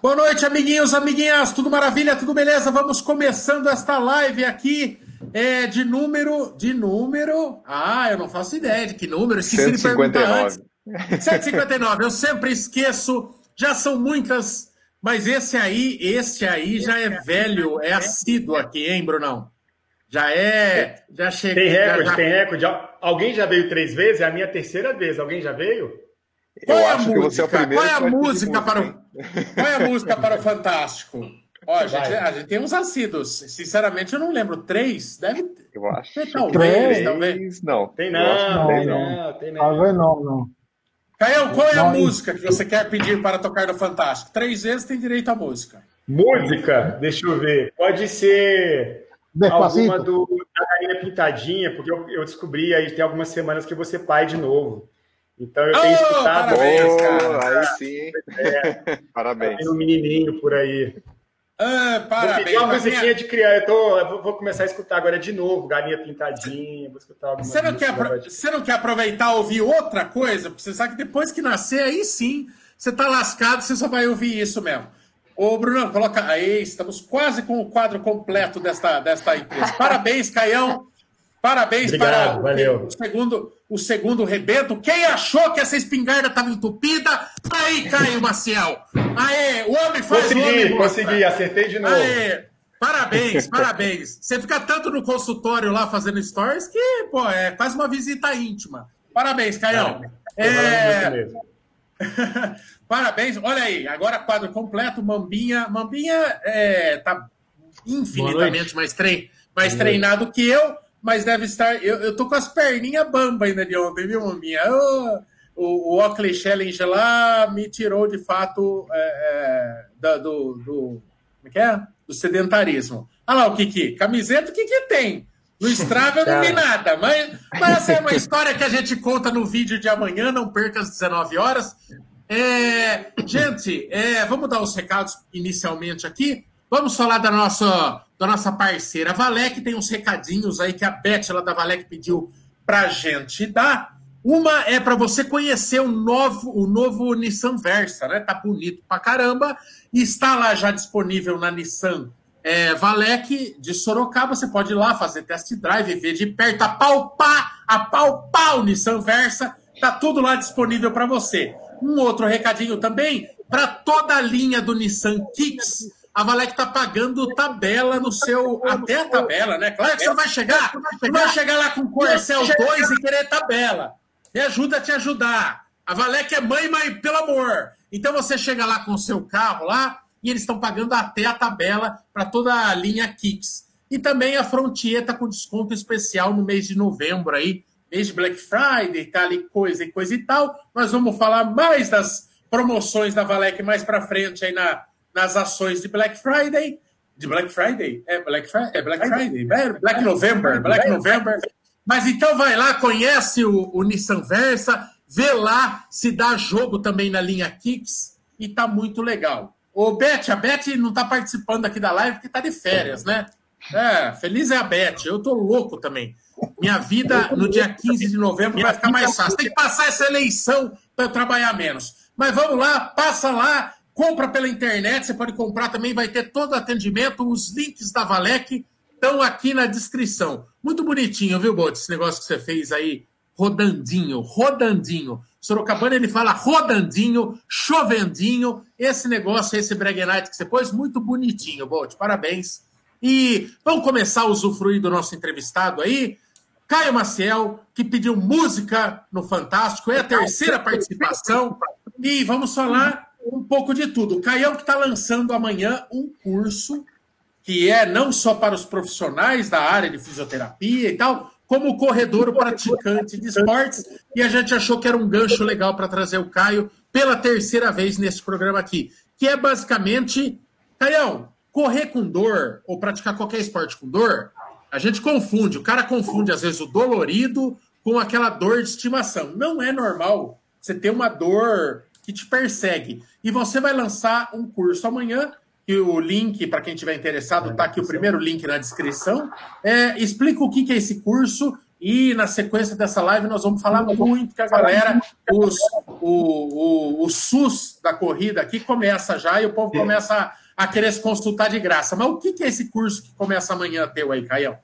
Boa noite, amiguinhos, amiguinhas, tudo maravilha, tudo beleza? Vamos começando esta live aqui é, de número. De número. Ah, eu não faço ideia de que número, esqueci 159. de perguntar antes. 159, eu sempre esqueço, já são muitas, mas esse aí, esse aí já é velho, é assíduo aqui, hein, Brunão? Já é. Já chegou. Tem recorde, já... tem recorde. Alguém já veio três vezes? É a minha terceira vez. Alguém já veio? Qual é a música? Qual é a música para o Qual é a música para o Fantástico? Ó, a gente, a gente tem uns assíduos. Sinceramente, eu não lembro. Três? Deve ter. Eu acho. Talvez, talvez. Não. Tem não, tem não, tem não. Talvez não, não. Caio, qual é a não, música que você quer pedir para tocar no Fantástico? Três vezes tem direito à música. Música? Deixa eu ver. Pode ser Despacito. alguma do, da Galinha Pintadinha, porque eu, eu descobri aí tem algumas semanas que eu vou ser pai de novo. Então eu tenho oh, escutado. Parabéns, cara. Aí sim. É, parabéns. Tem um menininho por aí. Ah, parabéns. Uma musiquinha minha... de criar. Eu, tô, eu vou começar a escutar agora de novo, Galinha Pintadinha. Vou escutar você, não quer, você não quer aproveitar ouvir outra coisa? Porque você sabe que depois que nascer, aí sim, você tá lascado, você só vai ouvir isso mesmo. Ô, Bruno, coloca aí, estamos quase com o quadro completo desta, desta empresa. Parabéns, Caião. Parabéns Obrigado, para valeu. o segundo, o segundo rebento. Quem achou que essa espingarda estava entupida? Aí, Caio Maciel. Aê, o homem faz consegui, o homem. Consegui, acertei de novo. Aê, parabéns, parabéns. Você fica tanto no consultório lá fazendo stories que, pô, é quase uma visita íntima. Parabéns, Caião. É, é... Parabéns. Olha aí, agora quadro completo. Mambinha. Mambinha é, tá infinitamente mais, trein, mais treinado que eu, mas deve estar. Eu, eu tô com as perninhas bamba ainda de ontem, viu, Mambinha? Eu, o, o Oakley Challenge lá me tirou de fato é, é, do, do. Como é que é? Do sedentarismo. Olha lá o Kiki. Camiseta, o que tem? No Strava eu não vi nada, mas, mas essa é uma história que a gente conta no vídeo de amanhã, não perca às 19 horas. É, gente, é, vamos dar os recados inicialmente aqui. Vamos falar da nossa, da nossa parceira Valec. Tem uns recadinhos aí que a Beth lá da Valec pediu para gente dar. Uma é para você conhecer o novo, o novo Nissan Versa, né? Tá bonito pra caramba. E está lá já disponível na Nissan é, Valec de Sorocaba. Você pode ir lá fazer test drive, ver de perto, apalpar, apalpar o Nissan Versa. Tá tudo lá disponível para você. Um outro recadinho também para toda a linha do Nissan Kicks. A Valec está pagando tabela no seu. Até a tabela, né? Claro que você vai chegar. Você vai chegar lá com o Corcel 2 e querer tabela. Me ajuda a te ajudar. A Valec é mãe, mas pelo amor. Então você chega lá com o seu carro lá e eles estão pagando até a tabela para toda a linha Kicks. E também a Frontier com desconto especial no mês de novembro aí mês de Black Friday, tá ali coisa e coisa e tal. Nós vamos falar mais das promoções da Valec mais para frente aí na, nas ações de Black Friday. De Black Friday? É Black, Friday, é Black Friday, é Black November, Black November. Mas então vai lá, conhece o, o Nissan Versa, vê lá se dá jogo também na linha Kicks e tá muito legal. Ô, Beth, a Beth não tá participando aqui da live porque tá de férias, né? É, feliz é a Beth, eu tô louco também. Minha vida no dia 15 de novembro vai ficar mais fácil. Tem que passar essa eleição para eu trabalhar menos. Mas vamos lá, passa lá, compra pela internet. Você pode comprar também, vai ter todo o atendimento. Os links da Valec estão aqui na descrição. Muito bonitinho, viu, Bote? Esse negócio que você fez aí, rodandinho, rodandinho. Sorocabana ele fala rodandinho, chovendinho. Esse negócio, esse Brag que você pôs, muito bonitinho, Bote. Parabéns. E vamos começar a usufruir do nosso entrevistado aí. Caio Maciel, que pediu música no Fantástico, é a terceira participação. E vamos falar um pouco de tudo. O Caio que está lançando amanhã um curso que é não só para os profissionais da área de fisioterapia e tal, como corredor praticante de esportes. E a gente achou que era um gancho legal para trazer o Caio pela terceira vez nesse programa aqui, que é basicamente, Caião, correr com dor ou praticar qualquer esporte com dor a gente confunde, o cara confunde às vezes o dolorido com aquela dor de estimação. Não é normal você ter uma dor que te persegue. E você vai lançar um curso amanhã, que o link, para quem estiver interessado, está aqui o primeiro link na descrição. É, explica o que, que é esse curso E na sequência dessa live nós vamos falar muito que a galera, os, o, o, o SUS da corrida aqui começa já e o povo começa a, a querer se consultar de graça. Mas o que, que é esse curso que começa amanhã teu aí, Caião?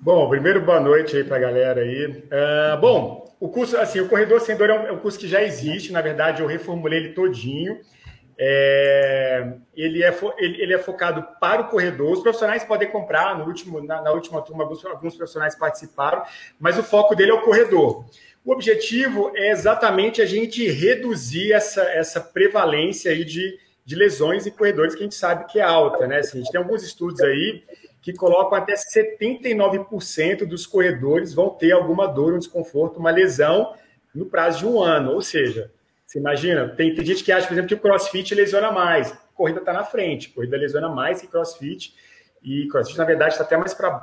Bom, primeiro boa noite aí para a galera aí. Uh, bom, o curso, assim, o Corredor Sem Dor é um, é um, curso que já existe, na verdade eu reformulei ele todinho. É, ele, é, ele, ele, é focado para o corredor. Os profissionais podem comprar, no último, na, na última turma, alguns, alguns, profissionais participaram, mas o foco dele é o corredor. O objetivo é exatamente a gente reduzir essa, essa prevalência aí de, de lesões em corredores que a gente sabe que é alta, né? Assim, a gente tem alguns estudos aí que colocam até 79% dos corredores vão ter alguma dor, um desconforto, uma lesão no prazo de um ano. Ou seja, você imagina, tem, tem gente que acha, por exemplo, que o crossfit lesiona mais. Corrida está na frente, corrida lesiona mais que crossfit. E crossfit, na verdade, está até mais para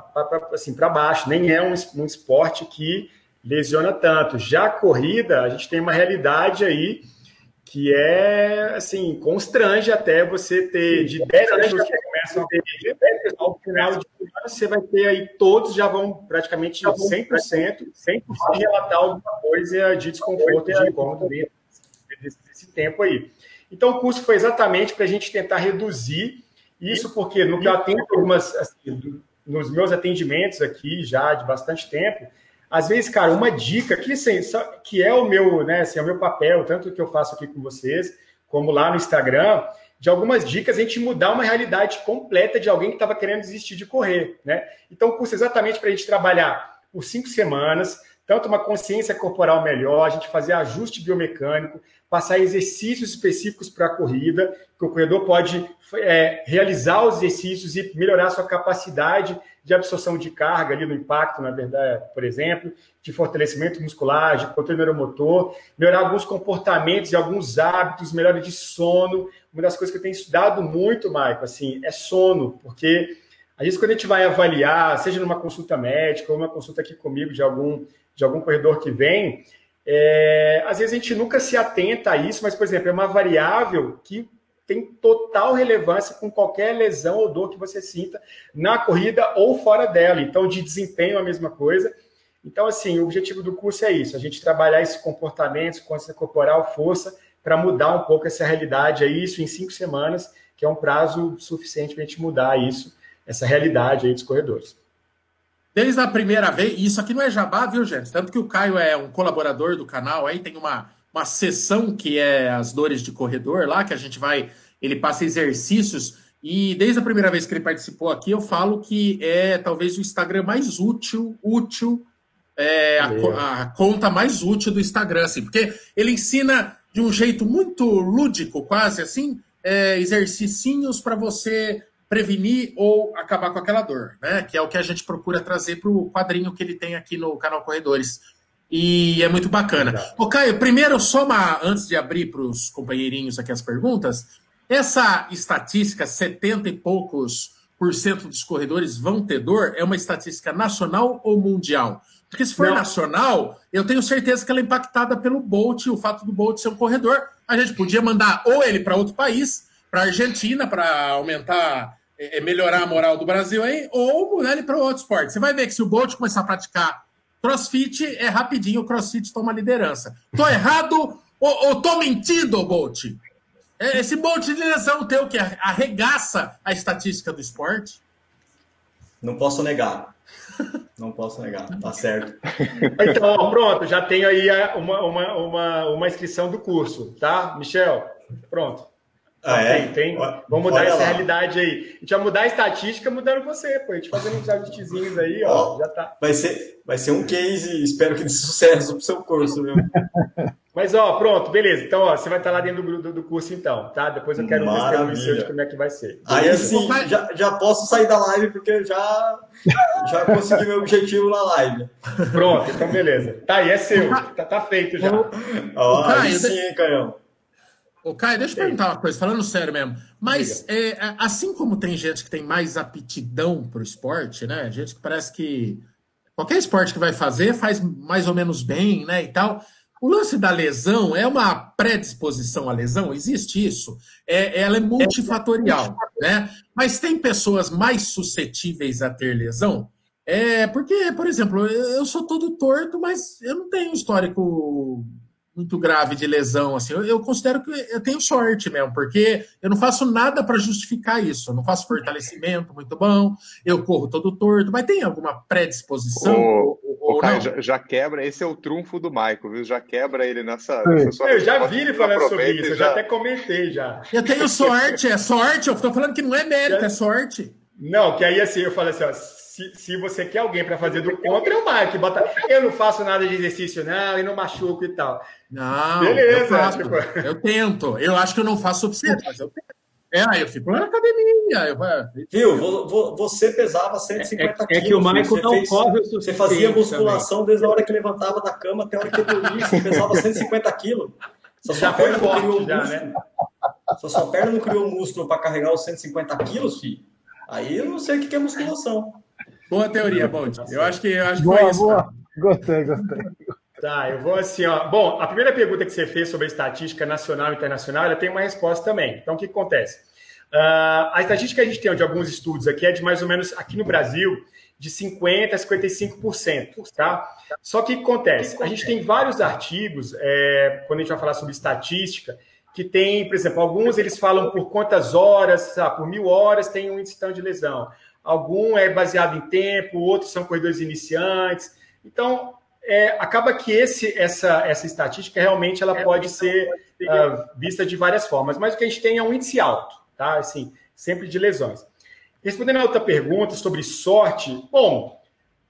assim, baixo, nem é um, um esporte que lesiona tanto. Já a corrida, a gente tem uma realidade aí que é, assim, constrange até você ter de 10 pessoas que começam a ter, ao final de ano você vai ter aí, todos já vão praticamente 100%, 100% relatar alguma coisa de desconforto e de incômodo desse, desse tempo aí. Então, o curso foi exatamente para a gente tentar reduzir isso, porque no que eu atendo algumas, assim, nos meus atendimentos aqui já de bastante tempo, às vezes, cara, uma dica que, assim, que é o meu, né, assim, é o meu papel, tanto que eu faço aqui com vocês, como lá no Instagram, de algumas dicas a gente mudar uma realidade completa de alguém que estava querendo desistir de correr, né? Então, o curso é exatamente para a gente trabalhar por cinco semanas, tanto uma consciência corporal melhor, a gente fazer ajuste biomecânico, passar exercícios específicos para a corrida, que o corredor pode é, realizar os exercícios e melhorar sua capacidade de absorção de carga ali no impacto, na verdade, por exemplo, de fortalecimento muscular, de controle neuromotor, melhorar alguns comportamentos e alguns hábitos, melhora de sono. Uma das coisas que eu tenho estudado muito, Maico, assim, é sono, porque às vezes quando a gente vai avaliar, seja numa consulta médica ou uma consulta aqui comigo de algum de algum corredor que vem, é, às vezes a gente nunca se atenta a isso, mas, por exemplo, é uma variável que tem total relevância com qualquer lesão ou dor que você sinta na corrida ou fora dela. Então, de desempenho, a mesma coisa. Então, assim, o objetivo do curso é isso: a gente trabalhar esses comportamentos, consciência corporal, força, para mudar um pouco essa realidade. É isso em cinco semanas, que é um prazo suficiente para a gente mudar isso, essa realidade aí dos corredores. Desde a primeira vez, e isso aqui não é jabá, viu, gente? Tanto que o Caio é um colaborador do canal, aí tem uma, uma sessão que é as dores de corredor lá, que a gente vai, ele passa exercícios, e desde a primeira vez que ele participou aqui, eu falo que é talvez o Instagram mais útil, útil, é, a, a, conta mais útil do Instagram, assim, porque ele ensina de um jeito muito lúdico, quase assim, é, exercícios para você prevenir ou acabar com aquela dor, né? Que é o que a gente procura trazer para o quadrinho que ele tem aqui no canal Corredores. E é muito bacana. Ô, Caio, primeiro, só uma, antes de abrir para os companheirinhos aqui as perguntas, essa estatística, 70 e poucos por cento dos corredores vão ter dor, é uma estatística nacional ou mundial? Porque se for Não. nacional, eu tenho certeza que ela é impactada pelo Bolt, o fato do Bolt ser um corredor. A gente podia mandar ou ele para outro país, para a Argentina, para aumentar é, é, melhorar a moral do Brasil aí, ou mudar ele para outro esporte. Você vai ver que se o Bolt começar a praticar crossfit, é rapidinho, o crossfit toma liderança. Tô errado ou, ou tô mentindo, Bolt? É, esse Bolt de lesão teu que arregaça a estatística do esporte? Não posso negar. Não posso negar, tá certo. Então, pronto, já tenho aí uma, uma, uma, uma inscrição do curso, tá, Michel? Pronto. Ah, é? Tem, tem. Vamos mudar essa lá. realidade aí. A gente vai mudar a estatística mudando você, pô. A gente fazendo uns ajustezinhos aí, ó, ó, já tá. Vai ser, vai ser um case, espero que de sucesso pro seu curso, viu? Mas, ó, pronto, beleza. Então, ó, você vai estar lá dentro do, do, do curso, então, tá? Depois eu quero ver se de como é que vai ser. Beleza? Aí sim, já, já posso sair da live, porque já, já consegui meu objetivo na live. Pronto, então beleza. Tá aí, é seu. Tá, tá feito já. Ó, aí sim, Canhão. Ô, Caio, deixa eu perguntar uma coisa, falando sério mesmo. Mas, é, assim como tem gente que tem mais aptidão para o esporte, né? Gente que parece que qualquer esporte que vai fazer faz mais ou menos bem, né? E tal. O lance da lesão é uma predisposição à lesão? Existe isso? É, ela é multifatorial, né? Mas tem pessoas mais suscetíveis a ter lesão? É, porque, por exemplo, eu sou todo torto, mas eu não tenho histórico muito grave de lesão, assim, eu, eu, considero que eu tenho sorte mesmo, porque eu não faço nada para justificar isso. Eu não faço fortalecimento muito bom, eu corro todo torto, mas tem alguma predisposição? O, ou, Caio, já, já, quebra, esse é o trunfo do Maico, viu? Já quebra ele nessa. nessa sua eu já vi ele falando sobre isso, eu já até comentei já. Eu tenho sorte, é sorte, eu estou falando que não é mérito, é sorte. Não, que aí assim, eu falei assim, ó, se, se você quer alguém para fazer do contra, é o Mike. Bota, eu não faço nada de exercício, não, e não machuco e tal. Não, beleza. Eu, faço, tipo... eu tento. Eu acho que eu não faço o suficiente, mas eu tento. É, eu fico na academia. Eu... Viu? Você pesava 150 é, quilos. É que o Michael não fez, corre o Você fazia musculação também. desde a hora que levantava da cama até a hora que dormia. Você pesava 150 quilos. Só sua perna não criou já, músculo. Né? Só sua perna não criou músculo para carregar os 150 quilos, filho. Aí eu não sei o que é musculação. Boa teoria, Bond. Eu acho que, eu acho que boa, foi isso. Boa. Gostei, gostei. Tá, eu vou assim, ó. Bom, a primeira pergunta que você fez sobre a estatística nacional e internacional, ela tem uma resposta também. Então, o que acontece? Uh, a estatística que a gente tem de alguns estudos aqui é de mais ou menos, aqui no Brasil, de 50% a 55%, tá? Só que o que acontece? A gente tem vários artigos, é, quando a gente vai falar sobre estatística, que tem, por exemplo, alguns eles falam por quantas horas, sabe, por mil horas tem um índice de lesão algum é baseado em tempo, outros são corredores iniciantes. Então, é, acaba que esse, essa, essa estatística realmente ela pode ser uh, vista de várias formas, mas o que a gente tem é um índice alto, tá? Assim, sempre de lesões. Respondendo a outra pergunta sobre sorte, bom,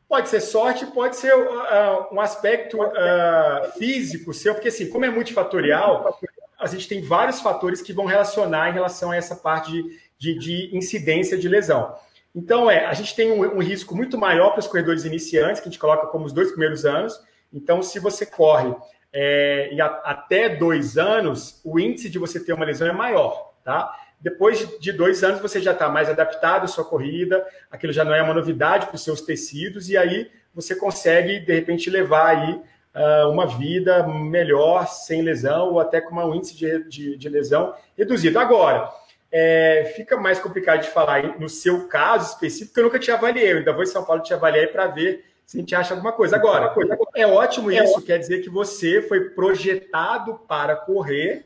pode ser sorte, pode ser uh, um aspecto uh, físico seu, porque assim, como é multifatorial, a gente tem vários fatores que vão relacionar em relação a essa parte de, de, de incidência de lesão. Então, é, a gente tem um, um risco muito maior para os corredores iniciantes, que a gente coloca como os dois primeiros anos. Então, se você corre é, e a, até dois anos, o índice de você ter uma lesão é maior, tá? Depois de dois anos, você já está mais adaptado à sua corrida, aquilo já não é uma novidade para os seus tecidos, e aí você consegue, de repente, levar aí uh, uma vida melhor, sem lesão, ou até com um índice de, de, de lesão reduzido. Agora, é, fica mais complicado de falar no seu caso específico, que eu nunca te avaliei. Eu ainda vou em São Paulo te avaliar para ver se a gente acha alguma coisa. Agora, é ótimo isso, quer dizer que você foi projetado para correr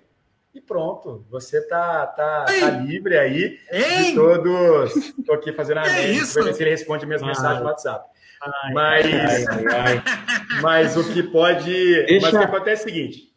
e pronto. Você está tá, tá livre aí Ei. de todos. Estou aqui fazendo a é mente, ver se ele responde minhas ai. mensagens no WhatsApp. Ai, mas, ai, mas o que pode. Deixa... Mas o que acontece é o seguinte.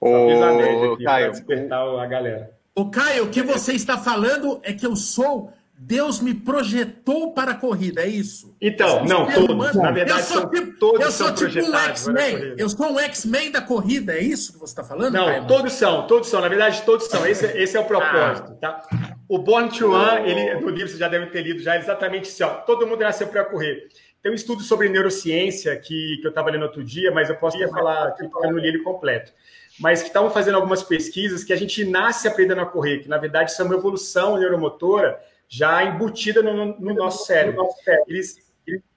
Ô, Caio, despertar a galera. O Caio, o que você está falando é que eu sou Deus me projetou para a corrida, é isso? Então, não, todos. Na verdade, eu sou tipo, todos eu sou tipo um X-Men. Eu sou um X-Men da corrida, é isso que você está falando? Não, Caio? todos são, todos são. Na verdade, todos são. Esse, esse é o propósito, tá? O Born to Run, ele, no livro você já deve ter lido já, é exatamente assim, ó, todo mundo nasceu para correr. Tem um estudo sobre neurociência que, que eu estava lendo outro dia, mas eu posso até falar aqui porque eu não li ele completo mas que estavam fazendo algumas pesquisas que a gente nasce aprendendo a correr, que na verdade isso é uma evolução neuromotora já embutida no, no nosso cérebro. Eles,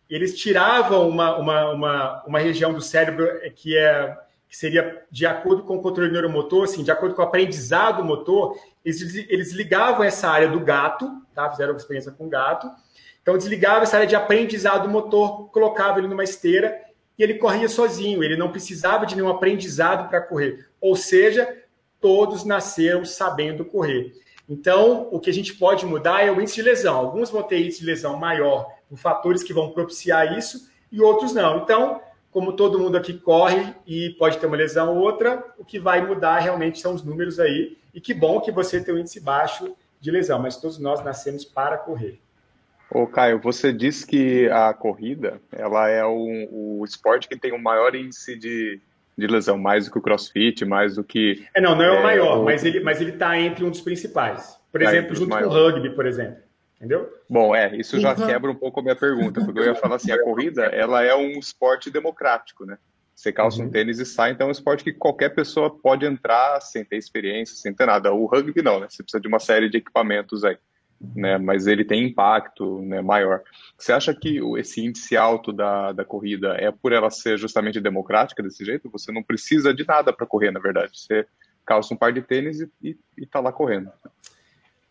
eles tiravam uma, uma, uma, uma região do cérebro que, é, que seria de acordo com o controle neuromotor, assim, de acordo com o aprendizado motor, eles, eles ligavam essa área do gato, tá? fizeram uma experiência com gato, então desligava essa área de aprendizado motor, colocava ele numa esteira e ele corria sozinho, ele não precisava de nenhum aprendizado para correr. Ou seja, todos nasceram sabendo correr. Então, o que a gente pode mudar é o índice de lesão. Alguns vão ter índice de lesão maior, com fatores que vão propiciar isso, e outros não. Então, como todo mundo aqui corre e pode ter uma lesão ou outra, o que vai mudar realmente são os números aí. E que bom que você tem um índice baixo de lesão, mas todos nós nascemos para correr. Ô, Caio, você disse que a corrida ela é o, o esporte que tem o maior índice de, de lesão, mais do que o crossfit, mais do que. É, não, não é o é, maior, o... mas ele mas ele está entre um dos principais. Por tá exemplo, junto maiores. com o rugby, por exemplo. Entendeu? Bom, é, isso já uhum. quebra um pouco a minha pergunta, porque eu ia falar assim, a corrida, ela é um esporte democrático, né? Você calça uhum. um tênis e sai, então é um esporte que qualquer pessoa pode entrar sem ter experiência, sem ter nada. O rugby não, né? Você precisa de uma série de equipamentos aí né, mas ele tem impacto né, maior. Você acha que esse índice alto da, da corrida é por ela ser justamente democrática desse jeito? Você não precisa de nada para correr, na verdade. Você calça um par de tênis e está lá correndo.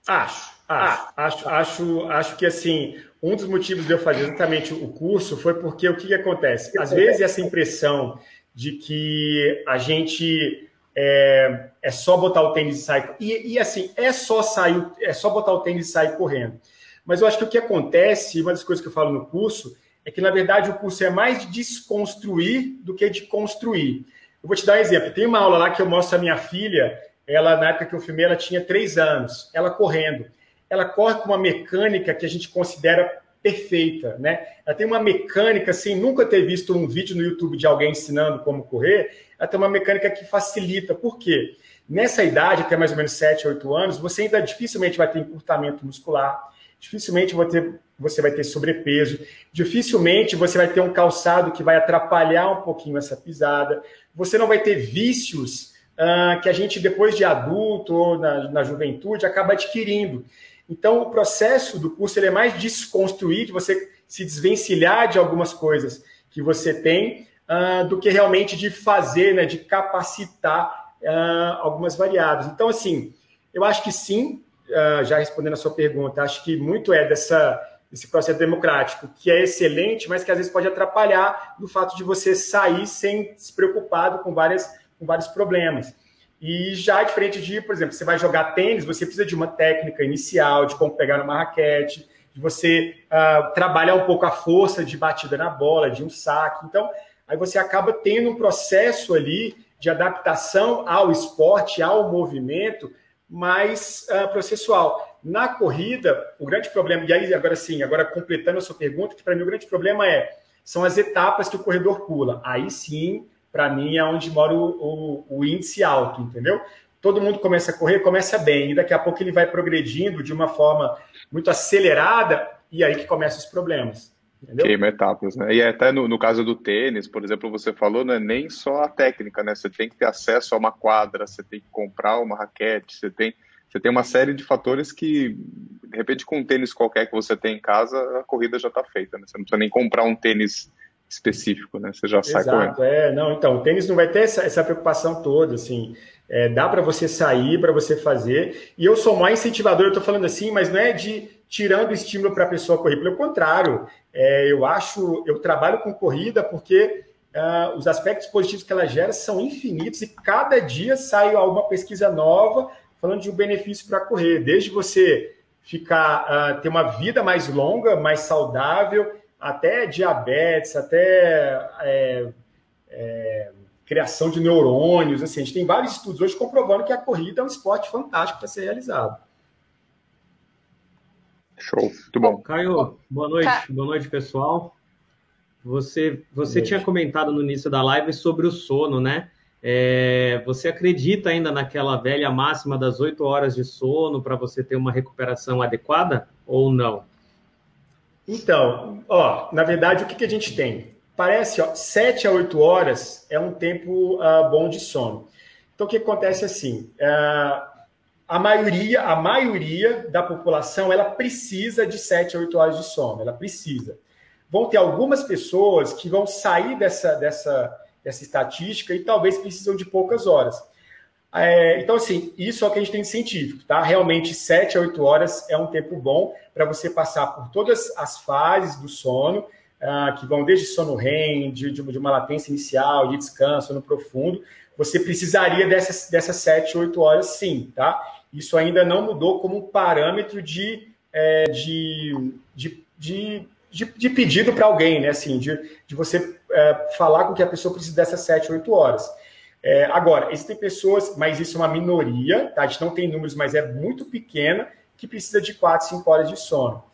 Acho, acho, acho, acho, acho que assim, um dos motivos de eu fazer exatamente o curso foi porque o que, que acontece? Às vezes essa impressão de que a gente é, é só botar o tênis e sair. E, e, assim, é só sair, é só botar o tênis e sair correndo. Mas eu acho que o que acontece, uma das coisas que eu falo no curso, é que, na verdade, o curso é mais de desconstruir do que de construir. Eu vou te dar um exemplo. Tem uma aula lá que eu mostro a minha filha, ela, na época que eu filmei, ela tinha três anos, ela correndo. Ela corre com uma mecânica que a gente considera perfeita, né? Ela tem uma mecânica, sem nunca ter visto um vídeo no YouTube de alguém ensinando como correr, ela tem uma mecânica que facilita. Por quê? Nessa idade, até mais ou menos 7, 8 anos, você ainda dificilmente vai ter encurtamento muscular, dificilmente vai ter, você vai ter sobrepeso, dificilmente você vai ter um calçado que vai atrapalhar um pouquinho essa pisada, você não vai ter vícios uh, que a gente, depois de adulto ou na, na juventude, acaba adquirindo. Então, o processo do curso ele é mais desconstruir, de você se desvencilhar de algumas coisas que você tem, uh, do que realmente de fazer, né, de capacitar uh, algumas variáveis. Então, assim, eu acho que sim, uh, já respondendo a sua pergunta, acho que muito é dessa, processo democrático, que é excelente, mas que às vezes pode atrapalhar no fato de você sair sem se preocupado com, várias, com vários problemas. E já diferente de, por exemplo, você vai jogar tênis, você precisa de uma técnica inicial, de como pegar numa raquete, de você uh, trabalhar um pouco a força de batida na bola, de um saque. Então, aí você acaba tendo um processo ali de adaptação ao esporte, ao movimento mais uh, processual. Na corrida, o grande problema, e aí agora sim, agora completando a sua pergunta, que para mim o grande problema é são as etapas que o corredor pula. Aí sim, para mim, é onde mora o, o, o, índice alto, entendeu? Todo mundo começa a correr, começa bem, e daqui a pouco ele vai progredindo de uma forma muito acelerada, e aí que começam os problemas. Queima etapas, né? E até no, no, caso do tênis, por exemplo, você falou, não é nem só a técnica, né? Você tem que ter acesso a uma quadra, você tem que comprar uma raquete, você tem, você tem uma série de fatores que, de repente, com um tênis qualquer que você tem em casa, a corrida já está feita, né? Você não precisa nem comprar um tênis específico, né? Você já sai Exato, correndo. É, não, então, o tênis não vai ter essa, essa preocupação toda, assim. É, dá para você sair, para você fazer. E eu sou mais incentivador, eu estou falando assim, mas não é de tirando estímulo para a pessoa correr. Pelo contrário, é, eu acho, eu trabalho com corrida porque uh, os aspectos positivos que ela gera são infinitos e cada dia sai alguma pesquisa nova falando de um benefício para correr. Desde você ficar, uh, ter uma vida mais longa, mais saudável, até diabetes, até é, é, criação de neurônios. Assim, a gente tem vários estudos hoje comprovando que a corrida é um esporte fantástico para ser realizado. Show, muito bom. Caio, boa noite, Ca... boa noite, pessoal. Você, você tinha comentado no início da live sobre o sono, né? É, você acredita ainda naquela velha máxima das oito horas de sono para você ter uma recuperação adequada ou não? Então, ó, na verdade, o que, que a gente tem? Parece, ó, 7 a 8 horas é um tempo uh, bom de sono. Então, o que acontece assim? Uh, a maioria, a maioria da população, ela precisa de 7 a 8 horas de sono, ela precisa. Vão ter algumas pessoas que vão sair dessa, dessa, dessa estatística e talvez precisam de poucas horas. É, então, assim, isso é o que a gente tem de científico, tá? Realmente, 7 a 8 horas é um tempo bom para você passar por todas as fases do sono, uh, que vão desde sono REM, de, de, uma latência inicial, de descanso, sono profundo. Você precisaria dessas, dessas 7, 8 horas, sim, tá? Isso ainda não mudou como parâmetro de, é, de, de, de, de, pedido para alguém, né? Assim, de, de você é, falar com que a pessoa precisa dessas 7, 8 horas. É, agora, existem pessoas, mas isso é uma minoria, tá? a gente não tem números, mas é muito pequena, que precisa de 4, 5 horas de sono.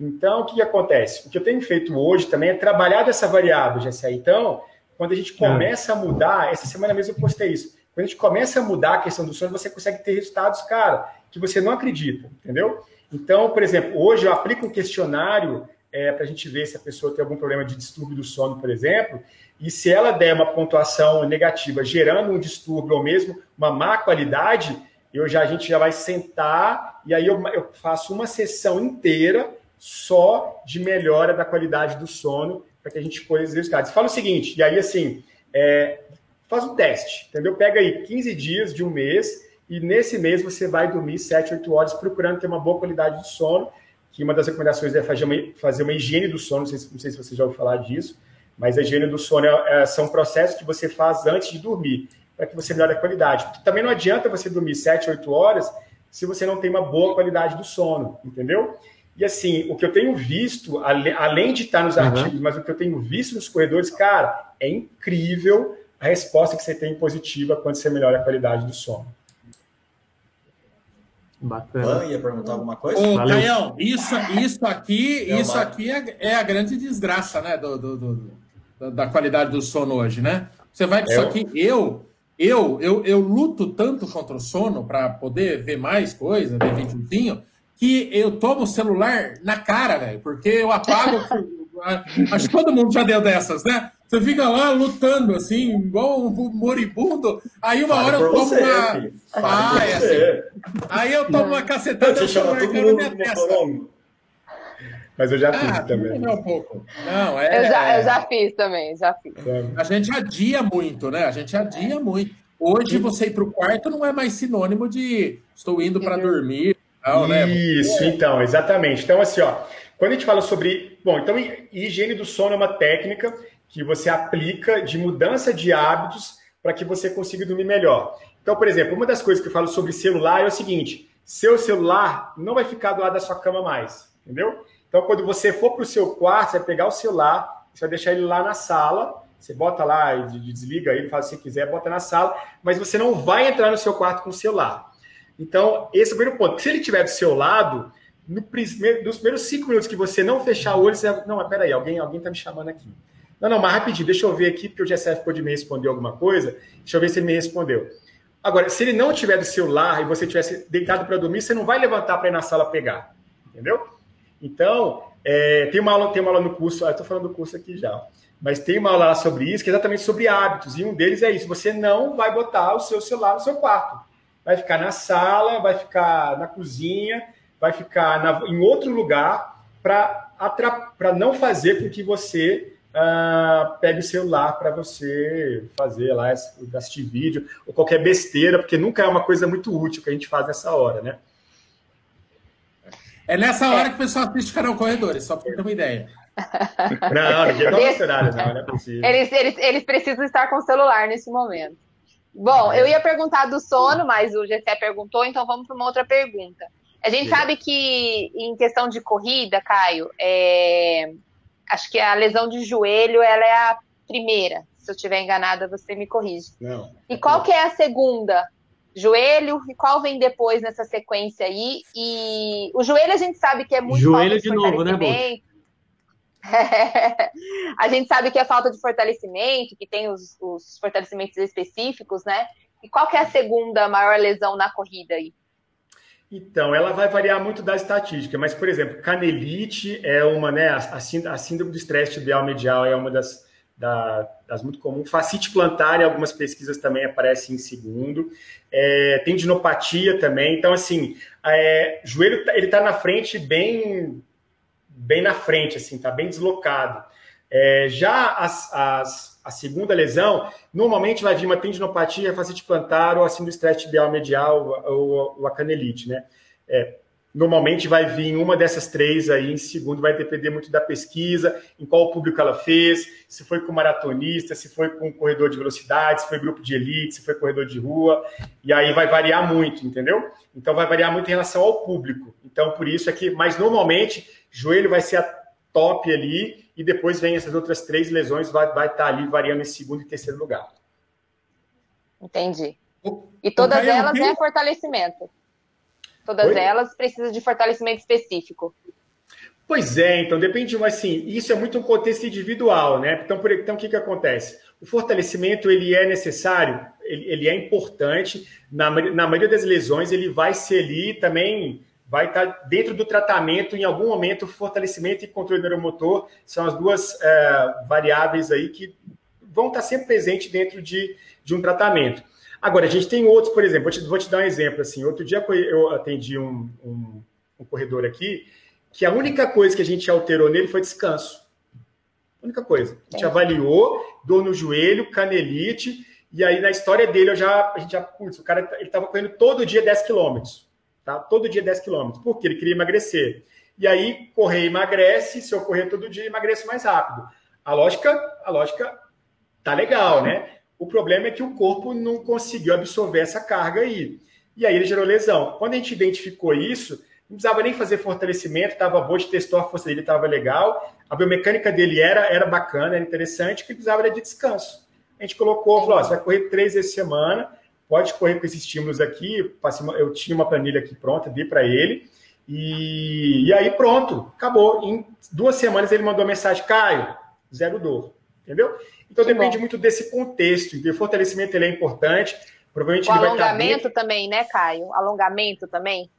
Então, o que, que acontece? O que eu tenho feito hoje também é trabalhar dessa variável, GCA. Então, quando a gente começa a mudar, essa semana mesmo eu postei isso, quando a gente começa a mudar a questão do sono, você consegue ter resultados, cara, que você não acredita, entendeu? Então, por exemplo, hoje eu aplico um questionário é, para a gente ver se a pessoa tem algum problema de distúrbio do sono, por exemplo, e se ela der uma pontuação negativa, gerando um distúrbio ou mesmo uma má qualidade, eu já a gente já vai sentar e aí eu, eu faço uma sessão inteira só de melhora da qualidade do sono para que a gente colhe os resultados. Fala o seguinte, e aí assim, é, faz um teste, entendeu? Pega aí 15 dias de um mês e nesse mês você vai dormir 7, 8 horas procurando ter uma boa qualidade de sono que uma das recomendações é fazer uma, fazer uma higiene do sono, não sei, não sei se você já ouviu falar disso, mas a higiene do sono é, é, são processos que você faz antes de dormir, para que você melhore a qualidade. Porque também não adianta você dormir 7, 8 horas se você não tem uma boa qualidade do sono, entendeu? E assim, o que eu tenho visto, além de estar nos uhum. artigos, mas o que eu tenho visto nos corredores, cara, é incrível a resposta que você tem positiva quando você melhora a qualidade do sono. Bacana. ia perguntar alguma coisa? Ô, Caião, isso, isso aqui, é isso aqui é, é, a grande desgraça, né? Do, do, do, da qualidade do sono hoje, né? Você vai com isso aqui, eu, eu, eu, eu luto tanto contra o sono para poder ver mais coisa, ver videozinho, que eu tomo o celular na cara, velho, porque eu apago. acho que todo mundo já deu dessas, né? Você fica lá lutando, assim, igual um moribundo. Aí uma hora eu tomo você, uma. Filho. Ah, é assim. Aí eu tomo uma cacetada e chama todo mundo minha testa. Mas eu já fiz ah, também. Não, um pouco. Não, é, eu, já, eu já fiz também, já fiz. A gente adia muito, né? A gente adia muito. Hoje você ir para o quarto não é mais sinônimo de estou indo para dormir. Não, né? Isso, então, exatamente. Então, assim, ó, quando a gente fala sobre. Bom, então, higiene do sono é uma técnica que você aplica de mudança de hábitos para que você consiga dormir melhor. Então, por exemplo, uma das coisas que eu falo sobre celular é o seguinte: seu celular não vai ficar do lado da sua cama mais, entendeu? Então, quando você for para o seu quarto, você vai pegar o celular, você vai deixar ele lá na sala, você bota lá desliga ele, faz o que você quiser, bota na sala, mas você não vai entrar no seu quarto com o celular. Então, esse é o primeiro ponto. Se ele estiver do seu lado, no primeiro, nos primeiros cinco minutos que você não fechar o olho, você vai, não, mas peraí, alguém está me chamando aqui. Não, não, mas rapidinho, deixa eu ver aqui, porque o GSF pode me responder alguma coisa. Deixa eu ver se ele me respondeu. Agora, se ele não tiver do celular e você tivesse deitado para dormir, você não vai levantar para ir na sala pegar. Entendeu? Então, é, tem, uma aula, tem uma aula no curso, estou falando do curso aqui já, mas tem uma aula sobre isso, que é exatamente sobre hábitos, e um deles é isso: você não vai botar o seu celular no seu quarto. Vai ficar na sala, vai ficar na cozinha, vai ficar na, em outro lugar para não fazer com que você uh, pegue o celular para você fazer lá, assistir vídeo, ou qualquer besteira, porque nunca é uma coisa muito útil que a gente faz nessa hora, né? É nessa hora que o pessoal assiste Canal Corredores, só para ter uma ideia. Não, ninguém dá esse horário, não, não é possível. Eles, eles, eles precisam estar com o celular nesse momento. Bom, eu ia perguntar do sono, mas o GC perguntou, então vamos para uma outra pergunta. A gente sabe que em questão de corrida, Caio, é, acho que a lesão de joelho ela é a primeira. Se eu estiver enganada, você me corrige. Não. E qual que é a segunda? Joelho e qual vem depois nessa sequência aí? E o joelho a gente sabe que é muito joelho de, de novo, né, a gente sabe que é falta de fortalecimento, que tem os, os fortalecimentos específicos, né? E qual que é a segunda maior lesão na corrida aí? Então, ela vai variar muito da estatística, mas, por exemplo, canelite é uma, né? A, síndrome do estresse tibial medial é uma das, da, das muito comuns. Facite plantar, em algumas pesquisas também aparece em segundo. É, tendinopatia também. Então, assim, é, joelho tá, ele está na frente, bem, bem na frente, assim, está bem deslocado. É, já as, as, a segunda lesão, normalmente vai vir uma tendinopatia, facite plantar ou assim do estresse tibial medial ou, ou a canelite, né? É, normalmente vai vir uma dessas três aí em segundo, vai depender muito da pesquisa, em qual público ela fez, se foi com maratonista, se foi com corredor de velocidade, se foi grupo de elite, se foi corredor de rua, e aí vai variar muito, entendeu? Então vai variar muito em relação ao público. Então por isso é que, mas normalmente, joelho vai ser a top ali, e depois vem essas outras três lesões, vai, vai estar tá ali variando em segundo e terceiro lugar. Entendi. E todas elas é fortalecimento. Todas Oi? elas precisam de fortalecimento específico. Pois é, então depende, mas assim, isso é muito um contexto individual, né? Então, por, então o que, que acontece? O fortalecimento ele é necessário, ele, ele é importante. Na, na maioria das lesões, ele vai ser ali também vai estar dentro do tratamento, em algum momento, fortalecimento e controle neuromotor são as duas é, variáveis aí que vão estar sempre presentes dentro de, de um tratamento. Agora, a gente tem outros, por exemplo, vou te, vou te dar um exemplo. Assim, outro dia eu atendi um, um, um corredor aqui que a única coisa que a gente alterou nele foi descanso. A única coisa. A gente avaliou, dor no joelho, canelite, e aí na história dele eu já, a gente já, putz, o cara ele estava correndo todo dia 10 quilômetros tá? Todo dia 10 quilômetros, porque ele queria emagrecer. e aí correr emagrece, se eu correr todo dia, emagreço mais rápido. A lógica, a lógica tá legal, né? O problema é que o corpo não conseguiu absorver essa carga aí. E aí ele gerou lesão. Quando a gente identificou isso, não precisava nem fazer fortalecimento, estava bom, de testou a força dele, estava legal. A biomecânica dele era, era bacana, era interessante, o que precisava era de descanso. A gente colocou, falou, ó, você vai correr três vezes semana, pode correr com esses estímulos aqui. Eu tinha uma planilha aqui pronta, dei para ele. E, e aí pronto, acabou. Em duas semanas ele mandou a mensagem, Caio, zero dor. Entendeu? Então que depende bom. muito desse contexto. E o fortalecimento ele é importante. Provavelmente o ele alongamento vai também, né, Caio? Alongamento também?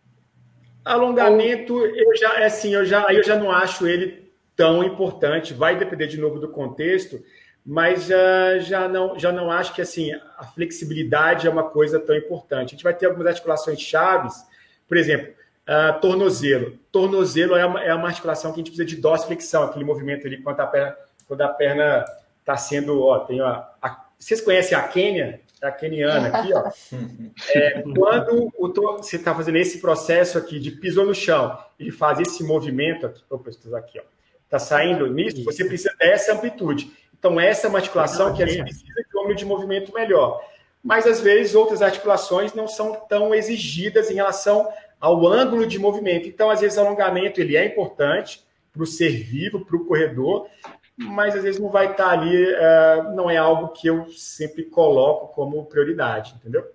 Alongamento, Ou... eu já, é assim, eu já, eu já não acho ele tão importante. Vai depender de novo do contexto, mas já, já, não, já não acho que assim a flexibilidade é uma coisa tão importante. A gente vai ter algumas articulações chaves, por exemplo, uh, tornozelo. Tornozelo é uma, é uma articulação que a gente precisa de dorsiflexão, aquele movimento ali quando a perna quando a perna está sendo, ó, tem a, a, vocês conhecem a Quênia? A keniana aqui, ó. É, quando o, você está fazendo esse processo aqui de pisou no chão, ele faz esse movimento aqui, opa, aqui, ó. Está saindo nisso, você precisa dessa amplitude. Então, essa é uma articulação que a gente precisa de um ângulo de movimento melhor. Mas, às vezes, outras articulações não são tão exigidas em relação ao ângulo de movimento. Então, às vezes, o alongamento ele é importante para o ser vivo, para o corredor, mas às vezes não vai estar ali, uh, não é algo que eu sempre coloco como prioridade, entendeu?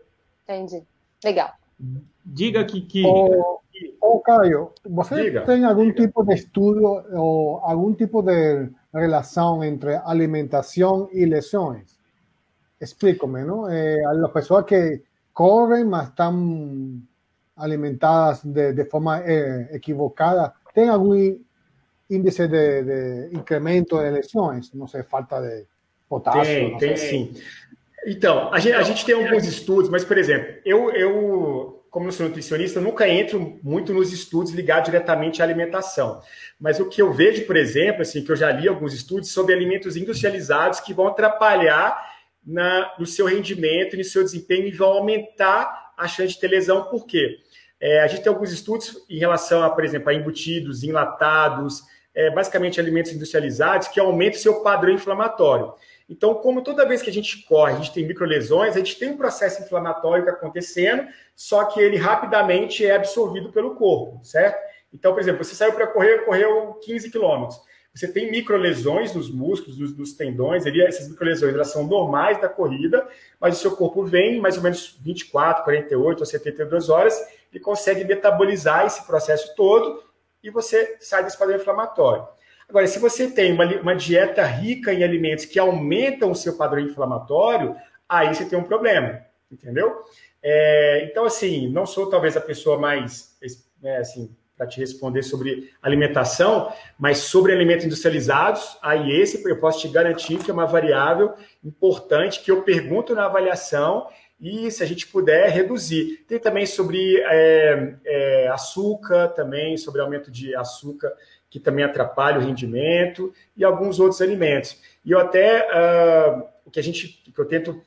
Entendi. Legal. Diga que. que... Ô, ô Caio, você Diga. tem algum Diga. tipo de estudo ou algum tipo de relação entre alimentação e lesões? Explícame, ¿no? Eh, a las personas que corren, mas están alimentadas de, de forma eh, equivocada, ¿tem algum índice de, de, incremento de lesões, não sei, falta de potássio. Tem, tem sim. Então, a gente, a gente, tem alguns estudos, mas, por exemplo, eu, eu, como eu sou nutricionista, nunca entro muito nos estudos ligados diretamente à alimentação. Mas o que eu vejo, por exemplo, assim, que eu já li alguns estudos sobre alimentos industrializados que vão atrapalhar na, no seu rendimento, no seu desempenho e vão aumentar a chance de ter lesão. Por quê? É, a gente tem alguns estudos em relação a, por exemplo, a embutidos, enlatados, é, basicamente alimentos industrializados, que aumentam o seu padrão inflamatório. Então, como toda vez que a gente corre, a gente tem microlesões, a gente tem um processo inflamatório que acontecendo, só que ele rapidamente é absorvido pelo corpo, certo? Então, por exemplo, você saiu para correr, correu 15 quilômetros. Você tem microlesões nos músculos, nos, nos tendões, ali, essas microlesões elas são normais da corrida, mas o seu corpo vem mais ou menos 24, 48 ou 72 horas e consegue metabolizar esse processo todo e você sai desse padrão inflamatório. Agora, se você tem uma, uma dieta rica em alimentos que aumentam o seu padrão inflamatório, aí você tem um problema, entendeu? É, então, assim, não sou talvez a pessoa mais, né, assim, para te responder sobre alimentação, mas sobre alimentos industrializados, aí esse eu posso te garantir que é uma variável importante que eu pergunto na avaliação e se a gente puder reduzir. Tem também sobre é, é, açúcar, também sobre aumento de açúcar, que também atrapalha o rendimento, e alguns outros alimentos. E eu até, uh, o que a gente, que eu tento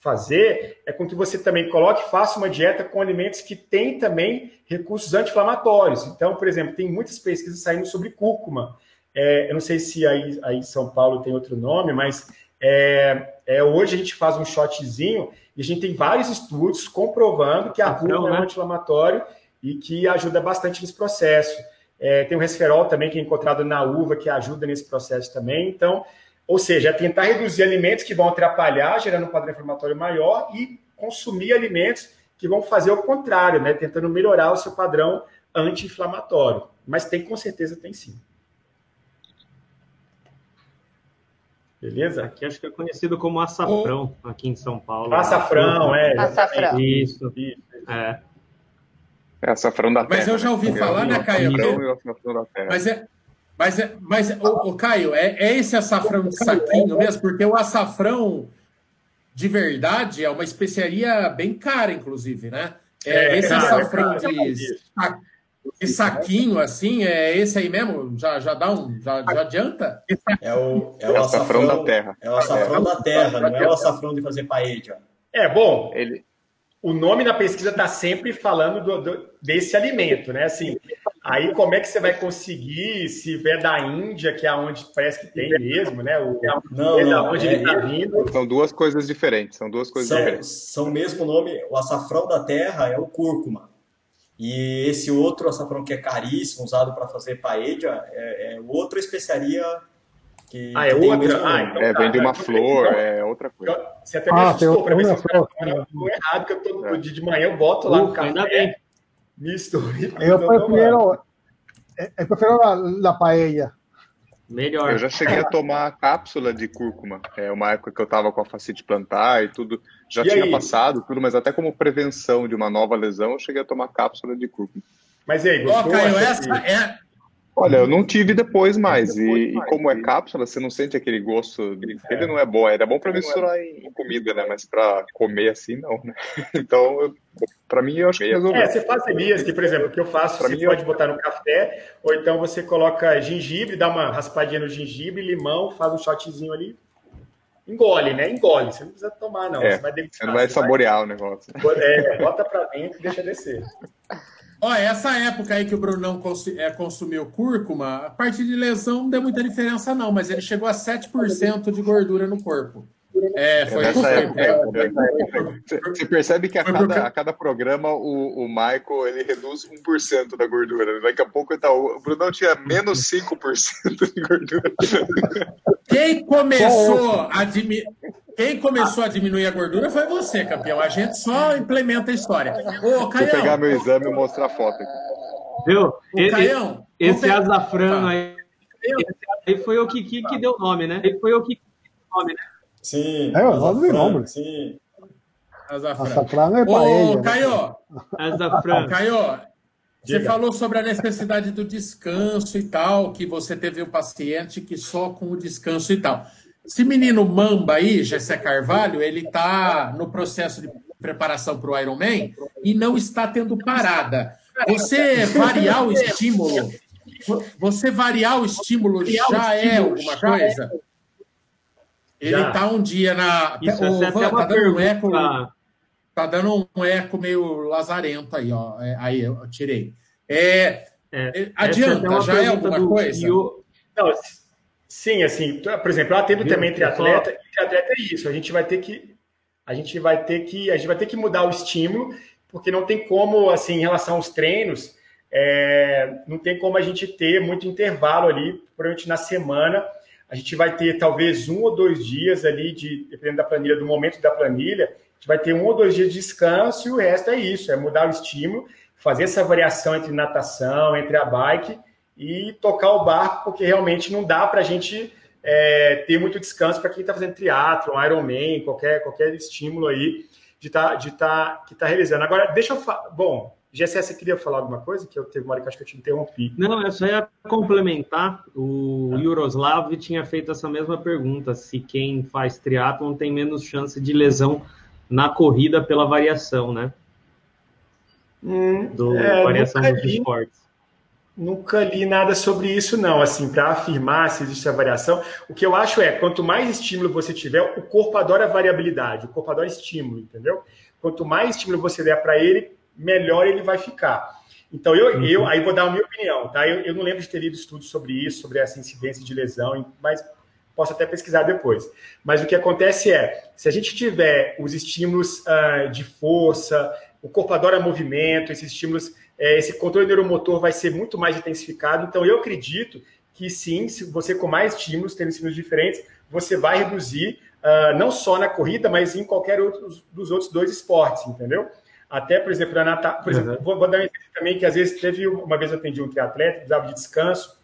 fazer é com que você também coloque, faça uma dieta com alimentos que têm também recursos anti-inflamatórios. Então, por exemplo, tem muitas pesquisas saindo sobre cúrcuma. É, eu não sei se aí, aí em São Paulo tem outro nome, mas é, é, hoje a gente faz um shotzinho e a gente tem vários estudos comprovando que a rúcula é um anti-inflamatório e que ajuda bastante nesse processo. É, tem o resferol também, que é encontrado na uva, que ajuda nesse processo também. Então, ou seja, é tentar reduzir alimentos que vão atrapalhar, gerando um padrão inflamatório maior, e consumir alimentos que vão fazer o contrário, né? Tentando melhorar o seu padrão anti-inflamatório. Mas tem, com certeza, tem sim. Beleza? Aqui acho que é conhecido como açafrão, aqui em São Paulo. Açafrão, é. Açafrão. Isso. É. É açafrão da terra. Mas eu já ouvi né? falar, né, Caio? Açafrão e açafrão da terra. Mas é. Mas, é, mas o, o Caio, é, é esse açafrão de saquinho mesmo? Porque o açafrão de verdade é uma especiaria bem cara, inclusive, né? É, é esse cara, açafrão de, e saquinho, assim, é esse aí mesmo? Já, já dá um. Já, já adianta? É o, é o é açafrão, da terra. É o açafrão é. da terra, não é o açafrão de fazer paella. É, bom, ele. O, nome na pesquisa está sempre falando do, do, desse alimento, né? Assim, aí como é que você vai conseguir, se vier da Índia, que é onde parece que tem mesmo, né? O, não, não, onde é, ele está vindo. São duas coisas diferentes, são duas coisas são, diferentes. São o mesmo nome, o açafrão da terra é o cúrcuma. E esse outro açafrão que é caríssimo, usado para fazer paella, é, é outra especiaria que, ah, é outra? Ah, então, é, vem de uma flor, é outra coisa. Você até me ah, assustou para ver se eu estou errado, que eu todo é. dia de manhã eu boto lá no café, misto. Eu prefiro, eu prefiro a, a paella. Melhor. Eu já cheguei a tomar cápsula de cúrcuma. É uma época que eu estava com a facite plantar e tudo. Já e tinha aí? passado tudo, mas até como prevenção de uma nova lesão, eu cheguei a tomar cápsula de cúrcuma. Mas e aí, gostou? Oh, Caio, essa é, Olha, eu não tive depois mais. E, e, como é cápsula, você não sente aquele gosto. De... Ele não é bom. Era bom para misturar em comida, né? Mas para comer assim, não. Né? Então, para mim, eu acho que resolveu. É, você faz elias que, por exemplo, o que eu faço, pra você mim, pode eu... botar no café, ou então você coloca gengibre, dá uma raspadinha no gengibre, limão, faz um shotzinho ali. Engole, né? Engole. Você não precisa tomar, não. É, você, vai você não vai saborear vai... o negócio. É, bota para dentro e deixa descer. Ó, essa época aí que o Brunão é, consumiu cúrcuma, a partir de lesão não deu muita diferença, não, mas ele chegou a 7% de gordura no corpo. É, foi é nessa época. É, você percebe que a cada, a cada programa o, o Michael ele reduz 1% da gordura. Daqui a pouco tá, o Brunão tinha menos 5% de gordura. Quem começou a diminuir. Quem começou a diminuir a gordura foi você, campeão. A gente só implementa a história. Ô, Caião, Vou pegar meu exame e mostrar a foto aqui. Viu? Esse, Caião, esse azafrano aí, aí foi o Kiki que deu nome, né? Ele foi o Kiki que deu nome, né? Sim. É, o nome do nome. Sim. Azafrano é paella. Ô, né? Caio. Azafrano. Caio, você falou sobre a necessidade do descanso e tal, que você teve um paciente que só com o descanso e tal. Esse menino Mamba aí, Gessé Carvalho, ele está no processo de preparação para o Ironman e não está tendo parada. Você variar o estímulo, você variar o estímulo já é alguma coisa? Ele está um dia na. Isso, o, é tá dando um eco. Tá dando um eco meio lazarento aí, ó. É, aí eu tirei. É, é, é adianta, já é alguma coisa? Não, Sim, assim, por exemplo, eu atendo também triatleta, e triatleta é isso, a gente vai ter que a gente vai ter que a gente vai ter que mudar o estímulo, porque não tem como, assim, em relação aos treinos, é, não tem como a gente ter muito intervalo ali, provavelmente na semana, a gente vai ter talvez um ou dois dias ali, de, dependendo da planilha, do momento da planilha, a gente vai ter um ou dois dias de descanso e o resto é isso, é mudar o estímulo, fazer essa variação entre natação, entre a bike e tocar o barco, porque realmente não dá para a gente é, ter muito descanso para quem está fazendo triatlo, Ironman, qualquer, qualquer estímulo aí de tá, de tá, que está realizando. Agora, deixa eu. Bom, GSS, você queria falar alguma coisa? Que eu teve uma hora que acho que eu te interrompi. Não, eu só ia complementar. O Yuroslav tinha feito essa mesma pergunta: se quem faz triatlon tem menos chance de lesão na corrida pela variação, né? Hum, Do, é, variação dos esportes. Nunca li nada sobre isso, não. Assim, para afirmar se existe essa variação, o que eu acho é, quanto mais estímulo você tiver, o corpo adora variabilidade, o corpo adora estímulo, entendeu? Quanto mais estímulo você der para ele, melhor ele vai ficar. Então, eu, uhum. eu aí vou dar a minha opinião, tá? Eu, eu, não lembro de ter lido estudos sobre isso, sobre essa incidência de lesão, mas posso até pesquisar depois. Mas o que acontece é, se a gente tiver os estímulos uh, de força, o corpo adora movimento, esses estímulos é, esse controle neuromotor vai ser muito mais intensificado. Então, eu acredito que sim, se você com mais estímulos, tendo estímulos diferentes, você vai reduzir, uh, não só na corrida, mas em qualquer outro dos outros dois esportes, entendeu? Até, por exemplo, na natação. Por exemplo, uhum. vou, vou, dar um exemplo também que às vezes teve uma vez eu atendi um triatleta, precisava de descanso,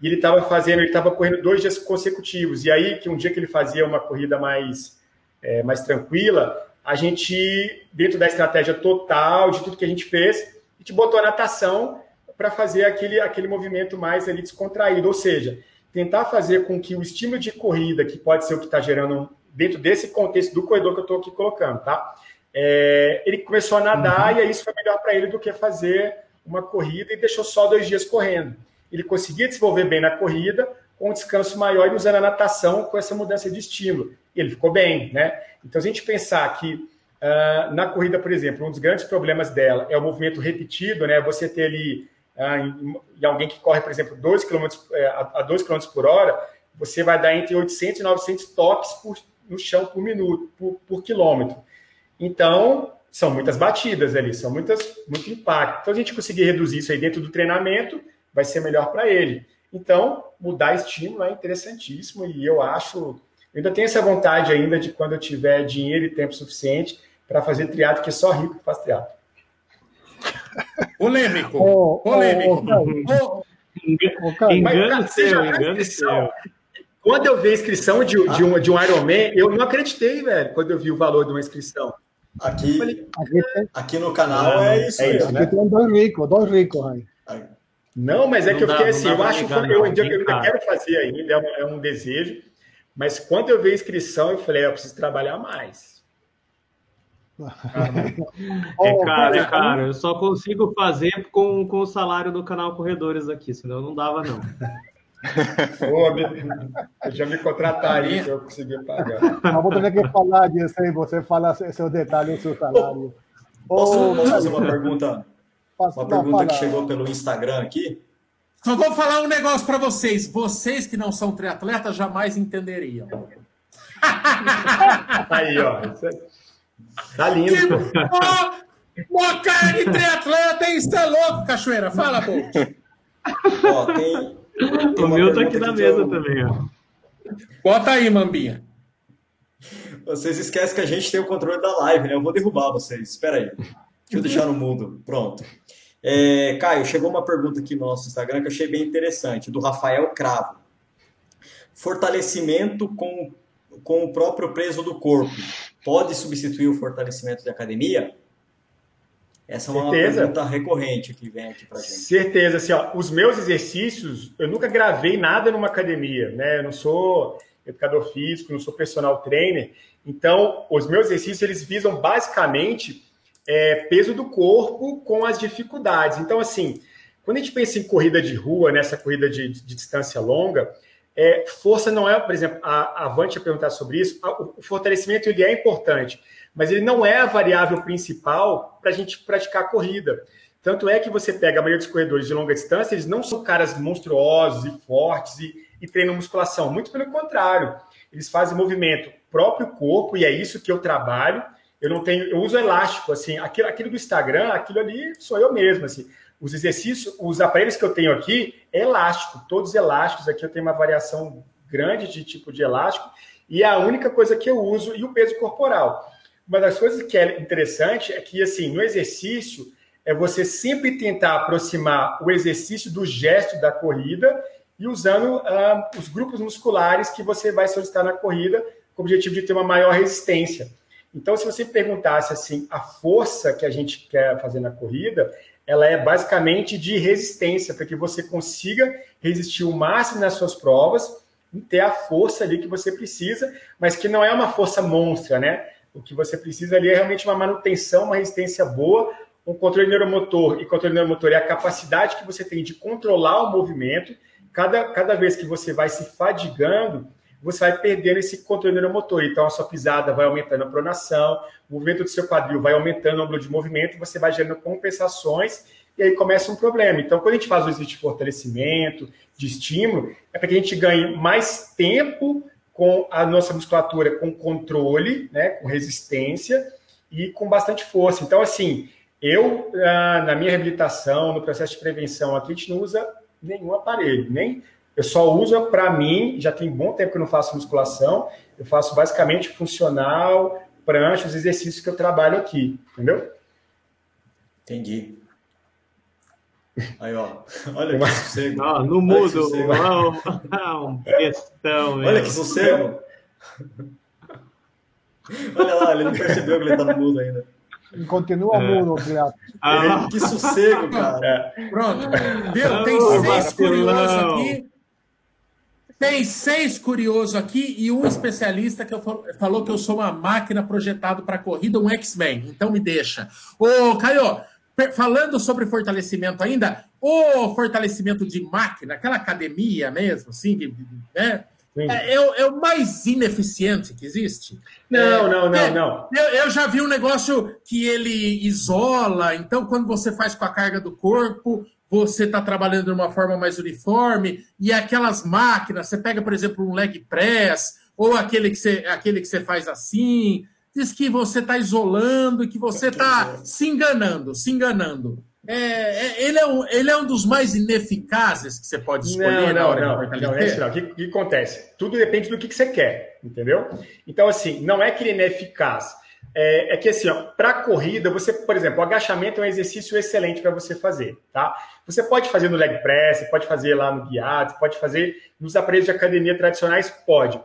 e ele estava fazendo, ele estava correndo dois dias consecutivos. E aí, que um dia que ele fazia uma corrida mais, é, mais tranquila, a gente, dentro da estratégia total, de tudo que a gente fez, gente botou a natação para fazer aquele, aquele movimento mais ali descontraído, ou seja, tentar fazer com que o estímulo de corrida, que pode ser o que está gerando dentro desse contexto do corredor que eu estou aqui colocando, tá? É, ele começou a nadar uhum. e aí isso foi melhor para ele do que fazer uma corrida e deixou só dois dias correndo. Ele conseguia desenvolver bem na corrida, com um descanso maior e usando a natação com essa mudança de estímulo. E ele ficou bem, né? Então, se a gente pensar que Uh, na corrida, por exemplo, um dos grandes problemas dela é o movimento repetido, né? Você ter ali uh, em, alguém que corre, por exemplo, 2 km, é, a 2 km por hora, você vai dar entre 800 e 900 toques por, no chão por minuto, por, por quilômetro. Então, são muitas batidas ali, são muitas, muito impacto. Então, a gente conseguir reduzir isso aí dentro do treinamento, vai ser melhor para ele. Então, mudar estímulo é interessantíssimo e eu acho, eu ainda tenho essa vontade ainda de quando eu tiver dinheiro e tempo suficiente para fazer triatlo, que só rico faz triatlo. Polêmico. Oh, polêmico. Oh, oh, engano seu, engano seu. Quando eu vi a inscrição de, de, um, de um Ironman, eu não acreditei, velho, quando eu vi o valor de uma inscrição. Aqui, falei, aqui, no canal é isso, é isso né? Aqui tem dois ricos, dois ricos aí. Não, mas é não que eu fiquei dá, assim, eu acho que eu, eu, ainda quero fazer ainda, é um, é um, desejo, mas quando eu vi a inscrição, eu falei, eu preciso trabalhar mais. é cara, é cara, eu só consigo fazer com, com o salário do canal Corredores aqui, senão não dava, não. Pô, já me contrataria se eu conseguir pagar. Não vou ter que falar disso aí, você fala seus detalhes, seu salário. Posso, posso fazer uma pergunta? Uma pergunta que chegou pelo Instagram aqui. Só vou falar um negócio para vocês. Vocês que não são triatletas jamais entenderiam. Aí, ó. Tá lindo. Que, ó, cara de triatleta, isso é louco, Cachoeira. Fala, Bolt. Ó, tem o meu tá aqui na mesa eu... também, ó. Bota aí, Mambinha. Vocês esquecem que a gente tem o controle da live, né? Eu vou derrubar vocês. Espera aí. Deixa eu deixar no mudo. Pronto. É, Caio, chegou uma pergunta aqui no nosso Instagram que eu achei bem interessante, do Rafael Cravo. Fortalecimento com, com o próprio peso do corpo pode substituir o fortalecimento de academia? Essa é uma Certeza. pergunta recorrente que vem aqui para gente. Certeza, assim, ó, os meus exercícios, eu nunca gravei nada numa academia, né? Eu não sou educador físico, não sou personal trainer. Então, os meus exercícios eles visam basicamente é, peso do corpo com as dificuldades. Então, assim, quando a gente pensa em corrida de rua, nessa corrida de, de distância longa, é, força não é, por exemplo, a, a Vante ia perguntar sobre isso, a, o fortalecimento ele é importante, mas ele não é a variável principal para a gente praticar a corrida. Tanto é que você pega a maioria dos corredores de longa distância, eles não são caras monstruosos e fortes e, e treinam musculação. Muito pelo contrário, eles fazem movimento próprio corpo e é isso que eu trabalho. Eu não tenho, eu uso elástico, assim, aquilo, aquilo do Instagram, aquilo ali sou eu mesmo, assim. Os exercícios, os aparelhos que eu tenho aqui é elástico, todos elásticos. Aqui eu tenho uma variação grande de tipo de elástico e é a única coisa que eu uso e o peso corporal. Uma das coisas que é interessante é que, assim, no exercício, é você sempre tentar aproximar o exercício do gesto da corrida e usando uh, os grupos musculares que você vai solicitar na corrida com o objetivo de ter uma maior resistência. Então, se você perguntasse assim, a força que a gente quer fazer na corrida, ela é basicamente de resistência, para que você consiga resistir o máximo nas suas provas e ter a força ali que você precisa, mas que não é uma força monstra, né? O que você precisa ali é realmente uma manutenção, uma resistência boa, um controle neuromotor. E controle neuromotor é a capacidade que você tem de controlar o movimento. Cada, cada vez que você vai se fadigando, você vai perdendo esse controle neuromotor. Então, a sua pisada vai aumentando a pronação, o movimento do seu quadril vai aumentando o ângulo de movimento, você vai gerando compensações e aí começa um problema. Então, quando a gente faz o exercício de fortalecimento, de estímulo, é para que a gente ganhe mais tempo com a nossa musculatura com controle, né, com resistência e com bastante força. Então, assim, eu, ah, na minha reabilitação, no processo de prevenção aqui, a gente não usa nenhum aparelho, nem eu só uso para mim, já tem bom tempo que eu não faço musculação, eu faço basicamente funcional, prancha, os exercícios que eu trabalho aqui, entendeu? Entendi. Aí, ó. Olha que sossego. Ah, no mudo. um questão. Olha que sossego. Olha lá, ele não percebeu que ele tá no mudo ainda. Continua é. mudo, Cleato. Ah. Que sossego, cara. É. Pronto. Viu? Tem seis curiosos aqui. Tem seis curiosos aqui e um especialista que eu falou que eu sou uma máquina projetado para corrida, um X-Men. Então me deixa. Ô, Caio, falando sobre fortalecimento ainda, o fortalecimento de máquina, aquela academia mesmo, assim, né? É, é, é, o mais ineficiente que existe. Não, é, não, não, não. Eu, eu, já vi um negócio que ele isola, então quando você faz com a carga do corpo, você está trabalhando de uma forma mais uniforme, e aquelas máquinas, você pega, por exemplo, um leg press, ou aquele que você, aquele que você faz assim, diz que você está isolando que você está se enganando, se enganando. É, é, ele, é um, ele é um dos mais ineficazes que você pode escolher não, na hora não, não, não, é não. O que, que, acontece? Tudo depende do que, que você quer, entendeu? Então, assim, não é que ele é eficaz. É, é que, assim, para corrida, você, por exemplo, o agachamento é um exercício excelente para você fazer, tá? Você pode fazer no leg press, pode fazer lá no guiado, pode fazer nos aparelhos de academia tradicionais, pode.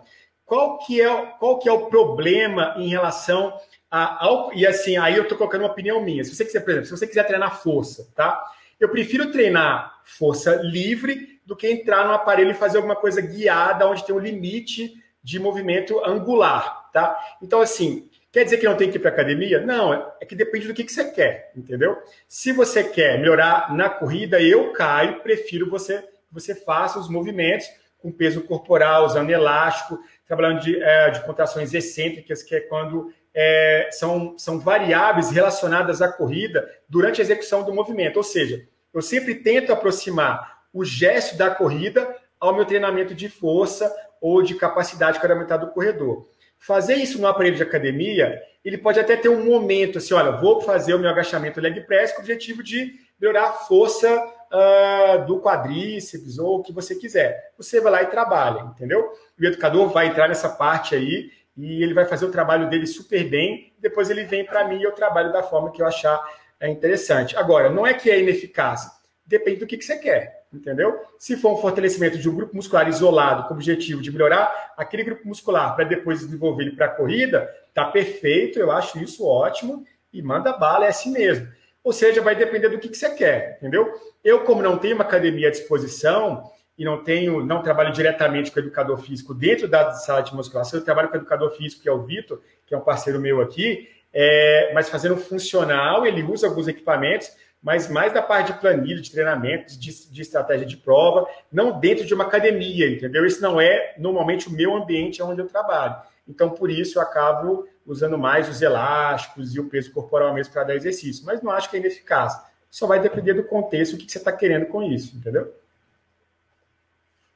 Qual que é, qual que é o problema em relação a, e assim, aí eu estou colocando uma opinião minha. Se você quiser, por exemplo, se você quiser treinar força, tá? Eu prefiro treinar força livre do que entrar no aparelho e fazer alguma coisa guiada, onde tem um limite de movimento angular, tá? Então, assim, quer dizer que não tem que ir para academia? Não, é que depende do que, que você quer, entendeu? Se você quer melhorar na corrida, eu caio, prefiro você você faça os movimentos com peso corporal, usando elástico, trabalhando de, é, de contrações excêntricas, que é quando é, são, são variáveis relacionadas à corrida durante a execução do movimento. Ou seja, eu sempre tento aproximar o gesto da corrida ao meu treinamento de força ou de capacidade que aumentar do corredor. Fazer isso no aparelho de academia, ele pode até ter um momento assim, olha, vou fazer o meu agachamento leg press com o objetivo de melhorar a força uh, do quadríceps ou o que você quiser. Você vai lá e trabalha, entendeu? O educador vai entrar nessa parte aí e ele vai fazer o trabalho dele super bem. Depois ele vem para mim e eu trabalho da forma que eu achar é, interessante. Agora, não é que é ineficaz, depende do que, que você quer, entendeu? Se for um fortalecimento de um grupo muscular isolado com o objetivo de melhorar aquele grupo muscular para depois desenvolver ele para a corrida, tá perfeito, eu acho isso ótimo e manda bala, é assim mesmo. Ou seja, vai depender do que, que você quer, entendeu? Eu, como não tenho uma academia à disposição, e não tenho, não trabalho diretamente com o educador físico dentro da sala de musculação, eu trabalho com o educador físico, que é o Vitor, que é um parceiro meu aqui, é, mas fazendo funcional, ele usa alguns equipamentos, mas mais da parte de planilha, de treinamento, de, de estratégia de prova, não dentro de uma academia, entendeu? Isso não é normalmente o meu ambiente onde eu trabalho. Então, por isso, eu acabo usando mais os elásticos e o peso corporal mesmo para dar exercício. Mas não acho que é ineficaz. Só vai depender do contexto, o que você está querendo com isso, entendeu?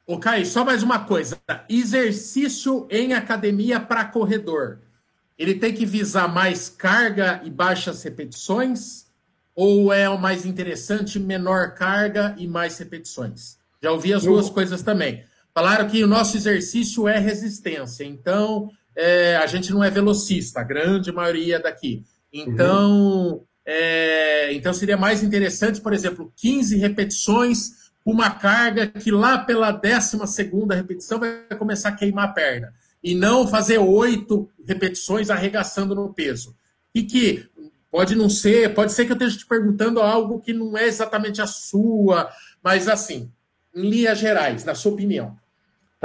Ô, Caio, só mais uma coisa. Exercício em academia para corredor. Ele tem que visar mais carga e baixas repetições? Ou é o mais interessante menor carga e mais repetições? Já ouvi as duas coisas também. Falaram que o nosso exercício é resistência, então é, a gente não é velocista, a grande maioria daqui. Então, uhum. é, então seria mais interessante, por exemplo, 15 repetições uma carga que lá pela 12 repetição vai começar a queimar a perna. E não fazer oito repetições arregaçando no peso. E que pode não ser, pode ser que eu esteja te perguntando algo que não é exatamente a sua, mas assim, em linhas gerais, na sua opinião.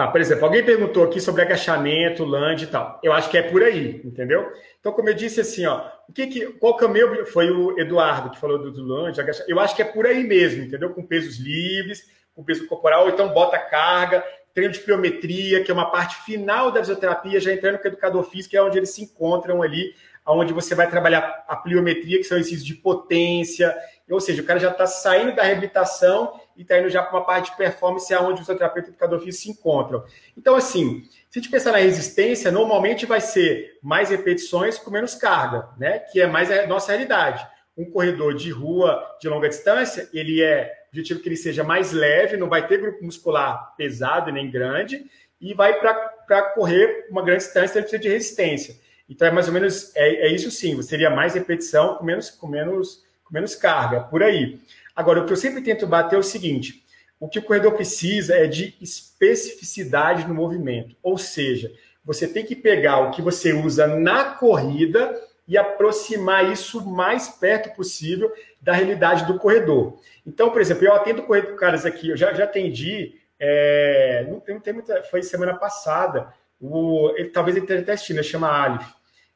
Tá, por exemplo, alguém perguntou aqui sobre agachamento, land e tal. Eu acho que é por aí, entendeu? Então, como eu disse assim, ó, o que que, qual que é o meu, foi o Eduardo que falou do, do land, agachamento. Eu acho que é por aí mesmo, entendeu? Com pesos livres, com peso corporal, ou então bota carga, treino de pliometria, que é uma parte final da fisioterapia, já entrando com o educador físico, é onde eles se encontram ali, onde você vai trabalhar a pliometria, que são exercícios de potência, ou seja, o cara já está saindo da reabilitação e está indo já para uma parte de performance, aonde o fisioterapeuta e o educador físico se encontram. Então, assim, se a gente pensar na resistência, normalmente vai ser mais repetições com menos carga, né? Que é mais a nossa realidade. Um corredor de rua de longa distância, ele é objetivo que ele seja mais leve, não vai ter grupo muscular pesado nem grande, e vai para correr uma grande distância, ele precisa de resistência. Então é mais ou menos é, é isso sim, seria mais repetição com menos, com menos, com menos carga, por aí. Agora, o que eu sempre tento bater é o seguinte: o que o corredor precisa é de especificidade no movimento. Ou seja, você tem que pegar o que você usa na corrida e aproximar isso o mais perto possível da realidade do corredor. Então, por exemplo, eu atendo corredor caras aqui, eu já, já atendi, é, não, não tem muita, foi semana passada, o, ele, talvez ele esteja assistindo, chama Alif.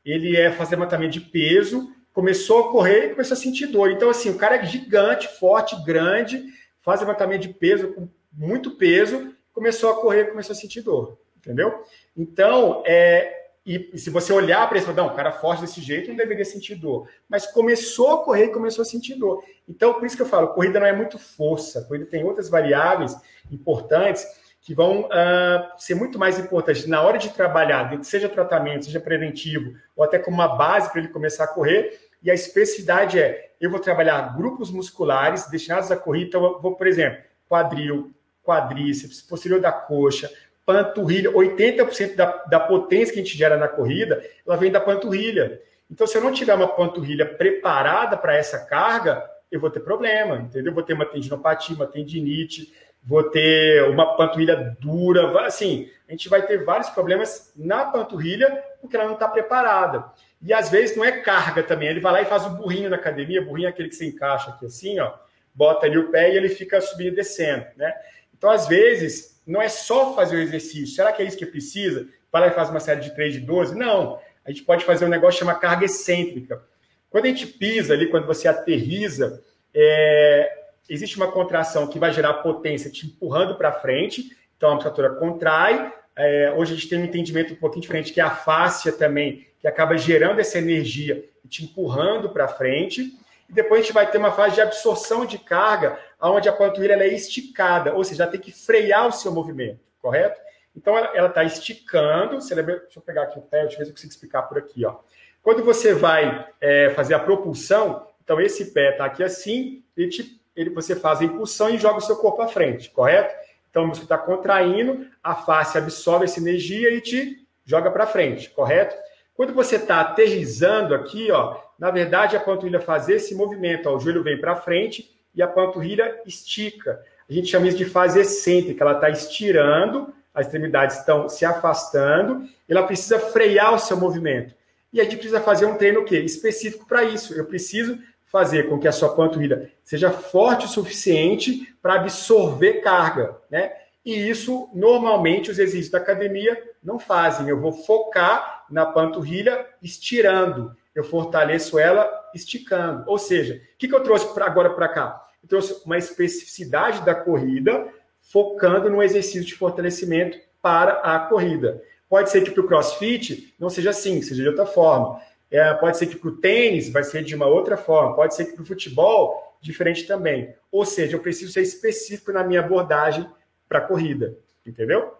Ele é fazer levantamento de peso começou a correr e começou a sentir dor. Então, assim, o cara é gigante, forte, grande, faz levantamento de peso com muito peso, começou a correr e começou a sentir dor. entendeu? Então, é, e, se você olhar para isso, não, um cara forte desse jeito não deveria sentir dor. Mas começou a correr e começou a sentir dor. Então, por isso que eu falo, corrida não é muito força, corrida tem outras variáveis importantes que vão uh, ser muito mais importantes na hora de trabalhar, seja tratamento, seja preventivo, ou até como uma base para ele começar a correr. E a especificidade é, eu vou trabalhar grupos musculares destinados à corrida, então vou, por exemplo, quadril, quadríceps, posterior da coxa, panturrilha, 80% da, da potência que a gente gera na corrida, ela vem da panturrilha. Então, se eu não tiver uma panturrilha preparada para essa carga, eu vou ter problema, entendeu? Vou ter uma tendinopatia, uma tendinite, vou ter uma panturrilha dura, assim, a gente vai ter vários problemas na panturrilha porque ela não está preparada. E às vezes não é carga também, ele vai lá e faz o burrinho na academia, burrinho é aquele que se encaixa aqui assim, ó, bota ali o pé e ele fica subindo e descendo, né? Então, às vezes, não é só fazer o exercício. Será que é isso que precisa? Vai lá e faz uma série de 3 de 12? Não. A gente pode fazer um negócio chamado carga excêntrica. Quando a gente pisa ali, quando você aterriza, é... existe uma contração que vai gerar potência te empurrando para frente. Então a musculatura contrai. É... hoje a gente tem um entendimento um pouquinho diferente, que é a fáscia também, que acaba gerando essa energia e te empurrando para frente. E depois a gente vai ter uma fase de absorção de carga, onde a panturrilha é esticada, ou seja, ela tem que frear o seu movimento, correto? Então ela está esticando. Você lembra, deixa eu pegar aqui o pé, deixa eu ver se eu consigo explicar por aqui. Ó. Quando você vai é, fazer a propulsão, então esse pé está aqui assim, ele, te, ele, você faz a impulsão e joga o seu corpo à frente, correto? Então o músculo está contraindo, a face absorve essa energia e te joga para frente, correto? Quando você está aterrizando aqui, ó, na verdade a panturrilha faz esse movimento, ó, o joelho vem para frente e a panturrilha estica. A gente chama isso de fase excêntrica, ela está estirando, as extremidades estão se afastando, ela precisa frear o seu movimento. E a gente precisa fazer um treino o quê? específico para isso. Eu preciso fazer com que a sua panturrilha seja forte o suficiente para absorver carga, né? E isso normalmente os exercícios da academia não fazem. Eu vou focar na panturrilha estirando, eu fortaleço ela esticando. Ou seja, o que, que eu trouxe pra, agora para cá? Eu trouxe uma especificidade da corrida, focando no exercício de fortalecimento para a corrida. Pode ser que para o crossfit não seja assim, seja de outra forma. É, pode ser que para o tênis vai ser de uma outra forma. Pode ser que para o futebol, diferente também. Ou seja, eu preciso ser específico na minha abordagem para a corrida. Entendeu?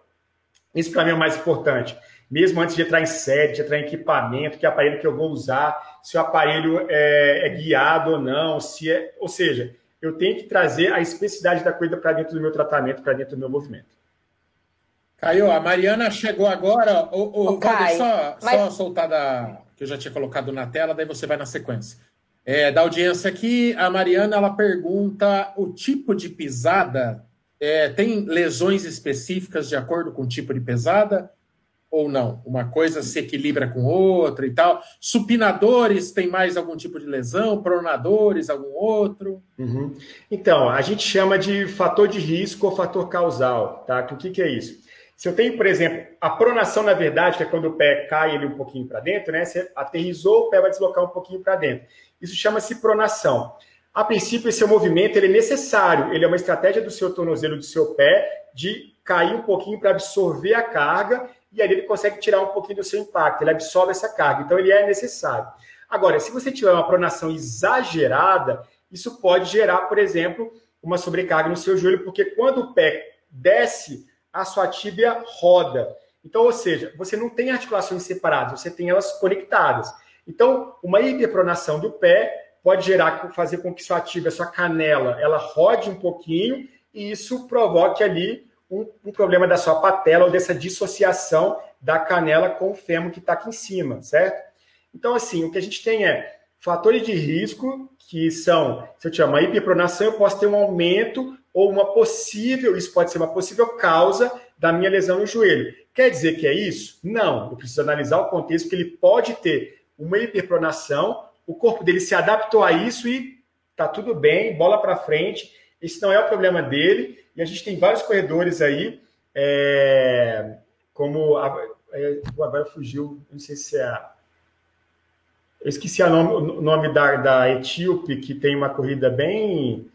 Isso para mim é o mais importante mesmo antes de entrar em série, de entrar em equipamento, que aparelho que eu vou usar, se o aparelho é, é guiado ou não, se é, ou seja, eu tenho que trazer a especificidade da coisa para dentro do meu tratamento, para dentro do meu movimento. Caio, a Mariana chegou agora. O, o, Valdir, só, mas... só soltar da, que eu já tinha colocado na tela, daí você vai na sequência. É, da audiência aqui, a Mariana ela pergunta o tipo de pisada. É, tem lesões específicas de acordo com o tipo de pesada? ou não? Uma coisa se equilibra com outra e tal. Supinadores tem mais algum tipo de lesão? Pronadores, algum outro? Uhum. Então, a gente chama de fator de risco ou fator causal, tá? O que, que é isso? Se eu tenho, por exemplo, a pronação, na verdade, que é quando o pé cai ele um pouquinho para dentro, né? Você aterrizou, o pé vai deslocar um pouquinho para dentro. Isso chama-se pronação. A princípio, esse movimento ele é necessário, ele é uma estratégia do seu tornozelo, do seu pé, de cair um pouquinho para absorver a carga e ali ele consegue tirar um pouquinho do seu impacto, ele absorve essa carga, então ele é necessário. Agora, se você tiver uma pronação exagerada, isso pode gerar, por exemplo, uma sobrecarga no seu joelho, porque quando o pé desce, a sua tíbia roda. Então, ou seja, você não tem articulações separadas, você tem elas conectadas. Então, uma hiperpronação do pé pode gerar, fazer com que sua tíbia, sua canela, ela rode um pouquinho e isso provoque ali um, um, problema da sua patela ou dessa dissociação da canela com o fêmur que está aqui em cima, certo? Então, assim, o que a gente tem é fatores de risco, que são, se eu tiver uma hiperpronação, eu posso ter um aumento ou uma possível, isso pode ser uma possível causa da minha lesão no joelho. Quer dizer que é isso? Não, eu preciso analisar o contexto, que ele pode ter uma hiperpronação, o corpo dele se adaptou a isso e tá tudo bem, bola para frente, esse não é o problema dele, e a gente tem vários corredores aí, é, como. A, é, agora fugiu, não sei se é. A, eu esqueci nome, o nome da, da Etíope, que tem uma corrida bem.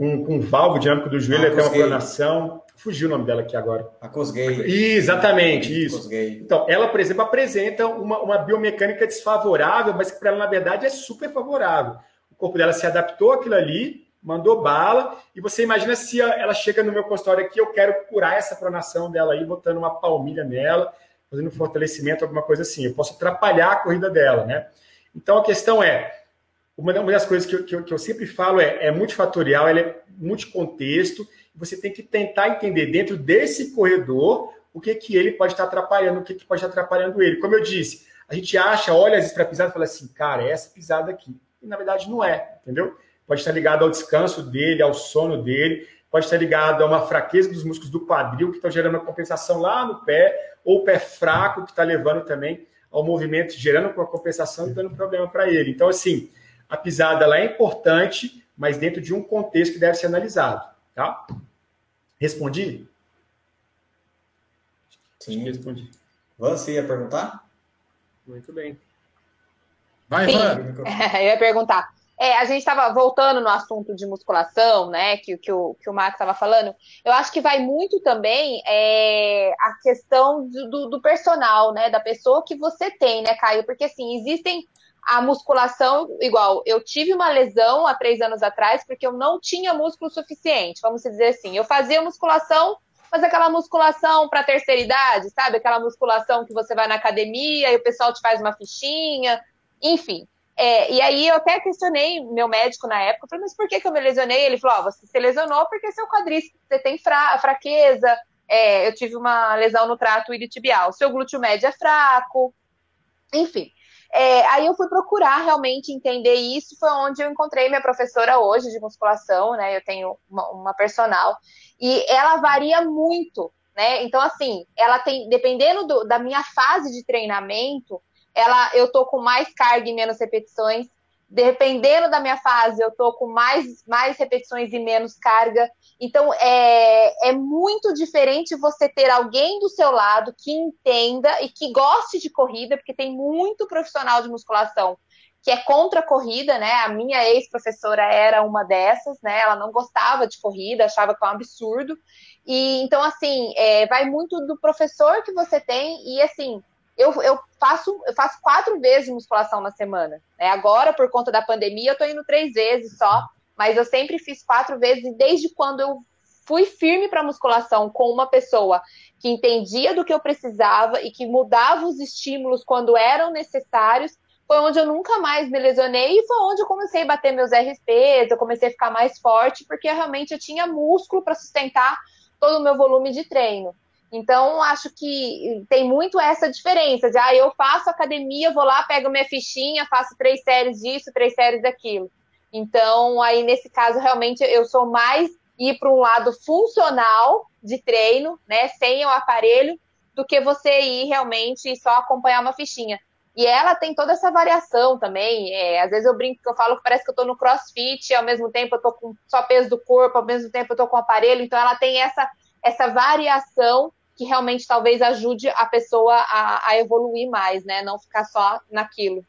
Com, com valvo de âmbito do joelho, até uma pronação. Fugiu o nome dela aqui agora. A Cosgay. Exatamente, isso. Cosgay. Então, ela, por exemplo, apresenta uma, uma biomecânica desfavorável, mas que para ela, na verdade, é super favorável. O corpo dela se adaptou àquilo ali, mandou bala, e você imagina se ela chega no meu consultório aqui, eu quero curar essa pronação dela aí, botando uma palmilha nela, fazendo um fortalecimento, alguma coisa assim. Eu posso atrapalhar a corrida dela, né? Então, a questão é, uma das coisas que eu, que eu, que eu sempre falo é, é multifatorial, ela é multicontexto, você tem que tentar entender dentro desse corredor o que que ele pode estar atrapalhando, o que, que pode estar atrapalhando ele. Como eu disse, a gente acha, olha às vezes pisada e fala assim, cara, é essa pisada aqui. E na verdade não é, entendeu? Pode estar ligado ao descanso dele, ao sono dele, pode estar ligado a uma fraqueza dos músculos do quadril que estão gerando uma compensação lá no pé, ou o pé fraco que está levando também ao movimento, gerando uma compensação e dando problema para ele. Então, assim, a pisada ela é importante, mas dentro de um contexto que deve ser analisado, tá? Respondi? Sim, respondi. Você ia perguntar? Muito bem. Vai, Van. eu ia perguntar. É, a gente estava voltando no assunto de musculação, né? Que, que, o, que o Max estava falando. Eu acho que vai muito também é, a questão do, do, personal, né? Da pessoa que você tem, né, Caio? Porque assim, existem a musculação, igual, eu tive uma lesão há três anos atrás porque eu não tinha músculo suficiente, vamos dizer assim. Eu fazia musculação, mas aquela musculação para terceira idade, sabe? Aquela musculação que você vai na academia e o pessoal te faz uma fichinha, enfim. É, e aí eu até questionei meu médico na época, falei, mas por que, que eu me lesionei? Ele falou, oh, você se lesionou porque seu quadríceps, você tem fra fraqueza, é, eu tive uma lesão no trato iliotibial, seu glúteo médio é fraco, enfim. É, aí eu fui procurar realmente entender isso, foi onde eu encontrei minha professora hoje de musculação, né? Eu tenho uma, uma personal, e ela varia muito, né? Então, assim, ela tem, dependendo do, da minha fase de treinamento, ela, eu tô com mais carga e menos repetições. Dependendo da minha fase, eu tô com mais, mais repetições e menos carga. Então, é, é muito diferente você ter alguém do seu lado que entenda e que goste de corrida, porque tem muito profissional de musculação que é contra a corrida, né? A minha ex-professora era uma dessas, né? Ela não gostava de corrida, achava que é um absurdo. E então, assim, é, vai muito do professor que você tem, e assim, eu, eu, faço, eu faço quatro vezes musculação na semana. Né? Agora, por conta da pandemia, eu tô indo três vezes só mas eu sempre fiz quatro vezes e desde quando eu fui firme para musculação com uma pessoa que entendia do que eu precisava e que mudava os estímulos quando eram necessários, foi onde eu nunca mais me lesionei e foi onde eu comecei a bater meus RPs, eu comecei a ficar mais forte, porque realmente eu tinha músculo para sustentar todo o meu volume de treino. Então, acho que tem muito essa diferença de, ah, eu faço academia, vou lá, pego minha fichinha, faço três séries disso, três séries daquilo. Então, aí nesse caso, realmente eu sou mais ir para um lado funcional de treino, né, sem o aparelho, do que você ir realmente só acompanhar uma fichinha. E ela tem toda essa variação também. É, às vezes eu brinco eu falo que parece que eu estou no crossfit, ao mesmo tempo eu estou com só peso do corpo, ao mesmo tempo eu estou com aparelho. Então ela tem essa, essa variação que realmente talvez ajude a pessoa a, a evoluir mais, né? Não ficar só naquilo.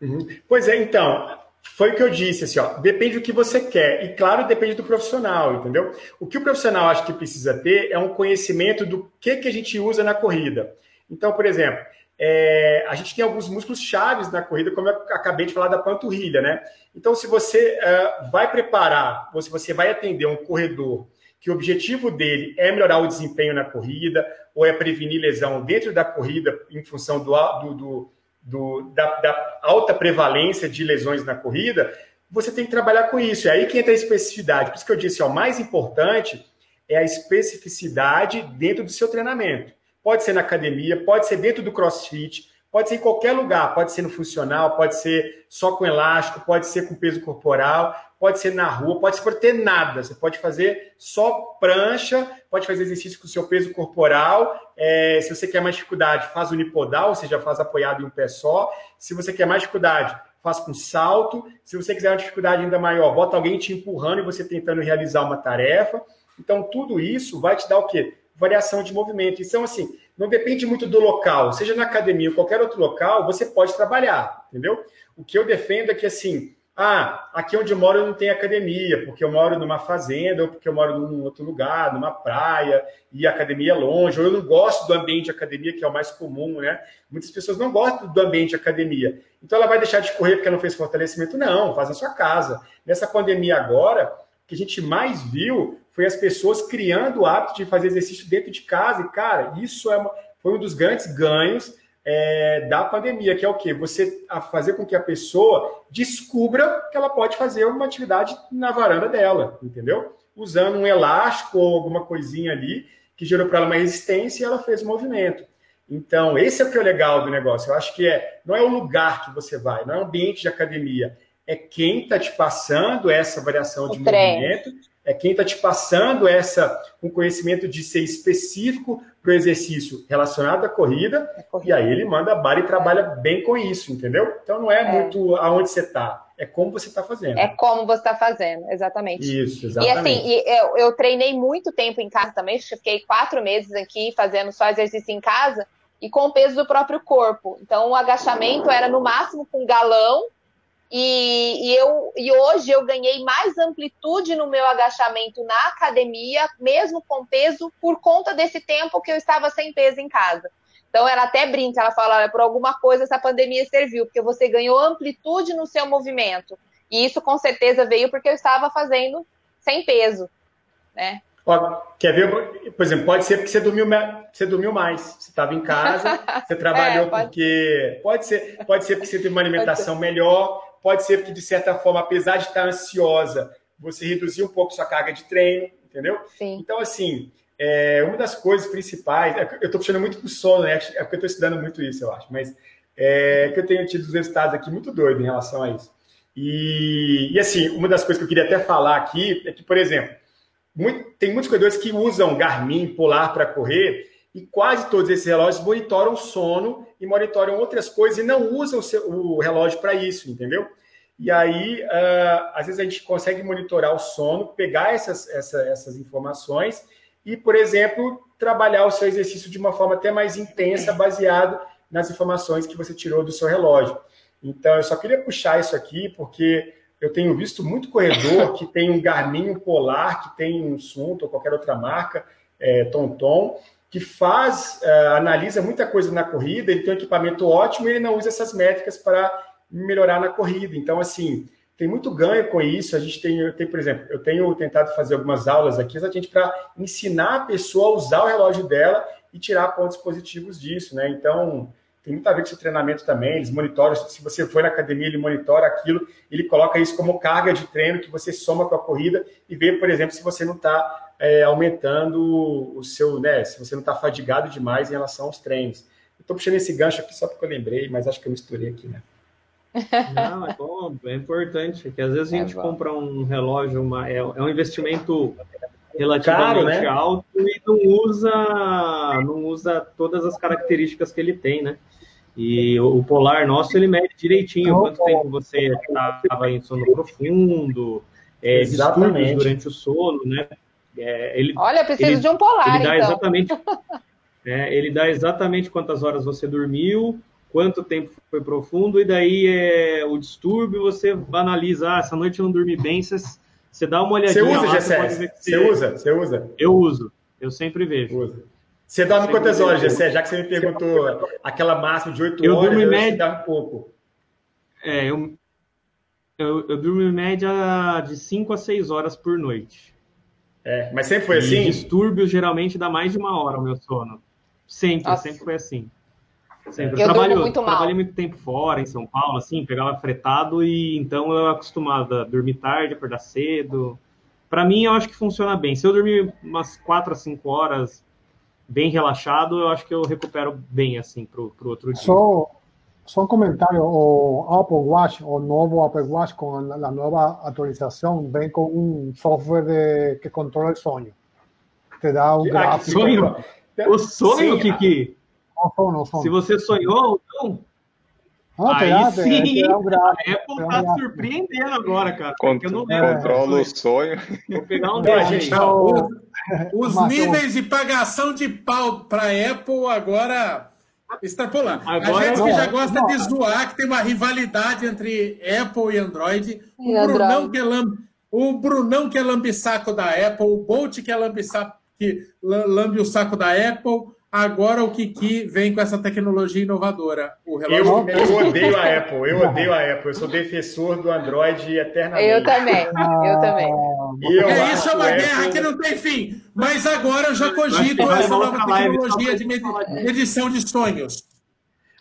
Uhum. Pois é, então, foi o que eu disse, assim, ó, depende do que você quer. E, claro, depende do profissional, entendeu? O que o profissional acha que precisa ter é um conhecimento do que, que a gente usa na corrida. Então, por exemplo, é, a gente tem alguns músculos chaves na corrida, como eu acabei de falar da panturrilha, né? Então, se você uh, vai preparar, ou se você vai atender um corredor que o objetivo dele é melhorar o desempenho na corrida, ou é prevenir lesão dentro da corrida em função do, do, do da, da, alta prevalência de lesões na corrida, você tem que trabalhar com isso. É aí que entra a especificidade. Por isso que eu disse, ó, o mais importante é a especificidade dentro do seu treinamento. Pode ser na academia, pode ser dentro do crossfit, pode ser em qualquer lugar, pode ser no funcional, pode ser só com elástico, pode ser com peso corporal, pode ser na rua, pode ser por ter nada. Você pode fazer só prancha, pode fazer exercício com o seu peso corporal. É, se você quer mais dificuldade, faz unipodal, ou seja, faz apoiado em um pé só. Se você quer mais dificuldade, faz com salto. Se você quiser uma dificuldade ainda maior, bota alguém te empurrando e você tentando realizar uma tarefa. Então, tudo isso vai te dar o quê? Variação de movimento. Então, assim, não depende muito do local. Seja na academia ou qualquer outro local, você pode trabalhar, entendeu? O que eu defendo é que, assim, Ah, aqui onde eu moro eu não tem academia, porque eu moro numa fazenda, ou porque eu moro num outro lugar, numa praia, e a academia é longe, ou eu não gosto do ambiente de academia, que é o mais comum, né? Muitas pessoas não gostam do ambiente de academia. Então ela vai deixar de correr porque não fez fortalecimento? Não, faz na sua casa. Nessa pandemia agora, o que a gente mais viu foi as pessoas criando o hábito de fazer exercício dentro de casa, e, cara, isso é uma, foi um dos grandes ganhos é, da pandemia, que é o quê? Você a fazer com que a pessoa descubra que ela pode fazer uma atividade na varanda dela, entendeu? Usando um elástico ou alguma coisinha ali que gerou para ela uma resistência e ela fez o movimento. Então, esse é o que é legal do negócio. Eu acho que é, não é o lugar que você vai, não é o ambiente de academia, é quem está te passando essa variação de movimento é quem está te passando essa um conhecimento de ser específico para o exercício relacionado à corrida, é corrida, e aí ele manda a barra e trabalha bem com isso, entendeu? Então não é, é. muito aonde você está, é como você está fazendo. É como você está fazendo, exatamente. Isso, exatamente. E assim, eu, eu treinei muito tempo em casa também, fiquei quatro meses aqui fazendo só exercício em casa e com o peso do próprio corpo. Então o agachamento era no máximo com galão e, e, eu, e hoje eu ganhei mais amplitude no meu agachamento na academia, mesmo com peso, por conta desse tempo que eu estava sem peso em casa. Então ela até brinca, ela fala, por alguma coisa essa pandemia serviu, porque você ganhou amplitude no seu movimento. E isso com certeza veio porque eu estava fazendo sem peso, né? Ó, quer ver? Por exemplo, pode ser porque você dormiu, você dormiu mais. Você estava em casa, você trabalhou é, pode... porque. Pode ser, pode ser porque você teve uma alimentação melhor, Pode ser que, de certa forma, apesar de estar ansiosa, você reduziu um pouco sua carga de treino, entendeu? Sim. Então, assim, é, uma das coisas principais, é eu estou puxando muito para o sono, né? É porque eu estou estudando muito isso, eu acho, mas é que eu tenho tido os resultados aqui muito doidos em relação a isso. E, e, assim, uma das coisas que eu queria até falar aqui é que, por exemplo, muito, tem muitos corredores que usam Garmin Polar para correr e quase todos esses relógios monitoram sono e monitoram outras coisas e não usam o, seu, o relógio para isso, entendeu? E aí, uh, às vezes a gente consegue monitorar o sono, pegar essas, essa, essas informações e, por exemplo, trabalhar o seu exercício de uma forma até mais intensa, baseado nas informações que você tirou do seu relógio. Então, eu só queria puxar isso aqui, porque eu tenho visto muito corredor que tem um Garmin Polar, que tem um Sunto ou qualquer outra marca, é, Tonton, que faz, uh, analisa muita coisa na corrida, ele tem um equipamento ótimo e ele não usa essas métricas para melhorar na corrida. Então, assim, tem muito ganho com isso. A gente tem, tem por exemplo, eu tenho tentado fazer algumas aulas aqui exatamente para ensinar a pessoa a usar o relógio dela e tirar pontos positivos disso, né? Então, tem muito a ver com esse treinamento também. Eles monitoram, se você for na academia, ele monitora aquilo, ele coloca isso como carga de treino que você soma com a corrida e vê, por exemplo, se você não está é, aumentando o seu, né? Se você não está fadigado demais em relação aos treinos. Estou puxando esse gancho aqui só porque eu lembrei, mas acho que eu misturei aqui, né? Não, é bom, é importante, que às vezes a gente é compra um relógio, uma, é, é um investimento relativamente Caro, né? alto e não usa, não usa todas as características que ele tem, né? E o, polar nosso, ele mede direitinho quanto tempo você estava em sono profundo, é, distúrbios durante o sono, né? É, ele, Olha, preciso ele, de um polar, ele dá então. Exatamente, é, ele dá exatamente quantas horas você dormiu, quanto tempo foi profundo, e daí é, o distúrbio, você analisa, ah, essa noite eu não dormi bem, você, você dá uma olhadinha Você usa, lá, Gessé? Você, você usa? Você usa? Eu uso, eu sempre vejo. Usa. Você dorme quantas horas, Gessé? Já que você me perguntou aquela máxima de 8 eu horas, durmo em média... um pouco. É, eu, eu, eu durmo em média de 5 a 6 horas por noite. É, mas sempre foi assim? E distúrbios geralmente dá mais de uma hora o meu sono. Sempre, Nossa. sempre foi assim. Sempre. Eu, eu trabalho, muito trabalhei muito tempo fora, em São Paulo, assim, pegava fretado e então eu acostumava a dormir tarde, acordar cedo. Para mim, eu acho que funciona bem. Se eu dormir umas 4 a 5 horas bem relaxado, eu acho que eu recupero bem, assim, pro, pro outro dia. Só, só um comentário, o Apple Watch, o novo Apple Watch com a nova atualização, vem com um software de, que controla o sonho. Te dá um gráfico. Sonho? O sonho, Sim, Kiki? Não, sono, sono. Se você sonhou, então... Ah, Aí dá, sim, um gráfico, a Apple tá um surpreendendo agora, cara. Cont eu não controla o sonho. Vou pegar um dele. Os, os níveis de pagação de pau para Apple agora Extrapolar. Agora, a gente que já gosta não, de zoar, que tem uma rivalidade entre Apple e Android. O, e Brunão, Android. Que é lamb... o Brunão que é lambe-saco da Apple, o Bolt que é lambe-saco que lambe o saco da Apple, Agora o Kiki vem com essa tecnologia inovadora. O relógio eu, eu odeio a Apple, eu odeio a Apple. Eu sou defensor do Android eternamente. Eu também, eu também. Eu é isso, é uma Apple... guerra que não tem fim. Mas agora eu já cogito essa nova tecnologia de medição de sonhos.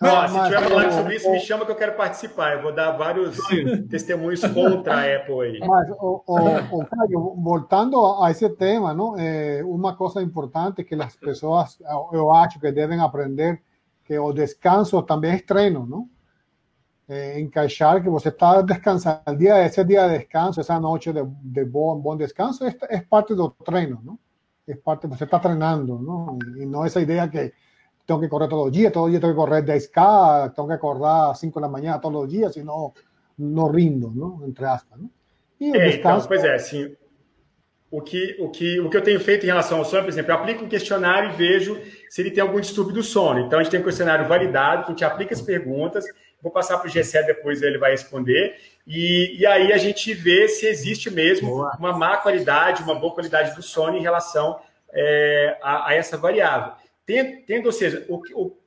Ó, se tiver falando sobre isso, me chama que eu quero participar. Eu vou dar vários testemunhos contra a Apple aí. Mas, o, o, o Caio, voltando a esse tema, não, é, uma coisa importante que as pessoas, eu acho que devem aprender, que o descanso também é treino, não? É, encaixar que você está descansando, dia, esse dia de descanso, essa noite de, de bom, bom descanso, é, é parte do treino, não? É parte, você está treinando, não? E não essa ideia que tengo que correr todos los días, todos los días tengo que correr 10K, tengo que acordar 5 de la mañana todos los días, senão não rindo, não? entre aspas. Não? E o é, descanso... Então, pois é, assim, o que, o, que, o que eu tenho feito em relação ao sono, por exemplo, eu aplico um questionário e vejo se ele tem algum distúrbio do sono. Então, a gente tem um questionário validado, que a gente aplica as perguntas, vou passar para o GC depois, ele vai responder, e, e aí a gente vê se existe mesmo boa. uma má qualidade, uma boa qualidade do sono em relação é, a, a essa variável. Tendo, tendo ou seja, o, o,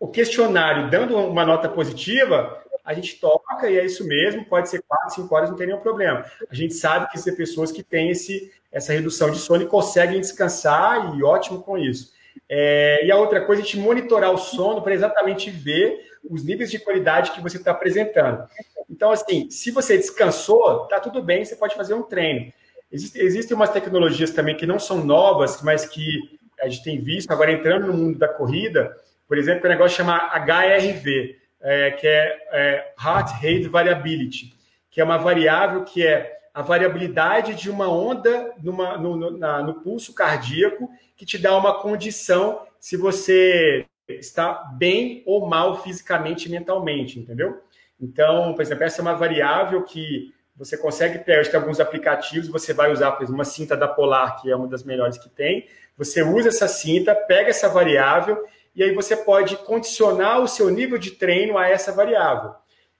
o, questionário dando uma nota positiva, a gente toca e é isso mesmo, pode ser 4, 5 horas, não tem nenhum problema. A gente sabe que existem pessoas que têm esse, essa redução de sono e conseguem descansar e ótimo com isso. É, e a outra coisa, a gente monitorar o sono para exatamente ver os níveis de qualidade que você está apresentando. Então, assim, se você descansou, tá tudo bem, você pode fazer um treino. Existe, existem umas tecnologias também que não são novas, mas que a gente tem visto, agora entrando no mundo da corrida, por exemplo, o negócio chama HRV, é, que é, é Heart Rate Variability, que é uma variável que é a variabilidade de uma onda numa, no, no, na, no pulso cardíaco que te dá uma condição se você está bem ou mal fisicamente e mentalmente, entendeu? Então, por exemplo, essa é uma variável que você consegue ter, acho que alguns aplicativos você vai usar, por exemplo, uma cinta da Polar, que é uma das melhores que tem, você usa essa cinta, pega essa variável e aí você pode condicionar o seu nível de treino a essa variável.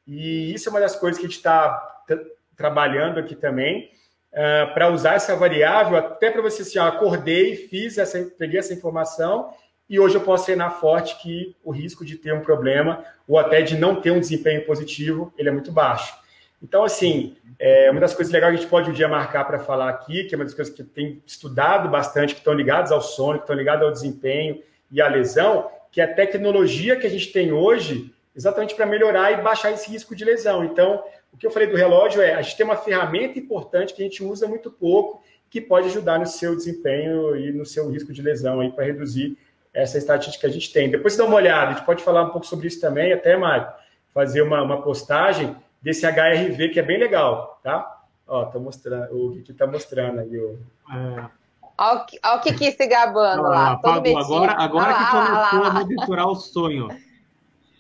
E isso é uma das coisas que a gente está trabalhando aqui também, uh, para usar essa variável, até para você assim, ó, acordei, fiz essa, peguei essa informação e hoje eu posso treinar forte que o risco de ter um problema ou até de não ter um desempenho positivo, ele é muito baixo. Então, assim, é, uma das coisas legais que a gente pode um dia marcar para falar aqui, que é uma das coisas que tenho estudado bastante, que estão ligadas ao sono, que estão ligadas ao desempenho e à lesão, que é a tecnologia que a gente tem hoje, exatamente para melhorar e baixar esse risco de lesão. Então, o que eu falei do relógio é, a gente tem uma ferramenta importante que a gente usa muito pouco, que pode ajudar no seu desempenho e no seu risco de lesão aí para reduzir essa estatística que a gente tem. Depois você dá uma olhada, a gente pode falar um pouco sobre isso também, até, Mário, fazer uma, uma postagem desse HRV que é bem legal, tá? Ó, tô mostrando, o Kiki tá mostrando aí o. É. Olha o Kiki se gabando lá. lá agora agora ah, que começou a monitorar o sonho.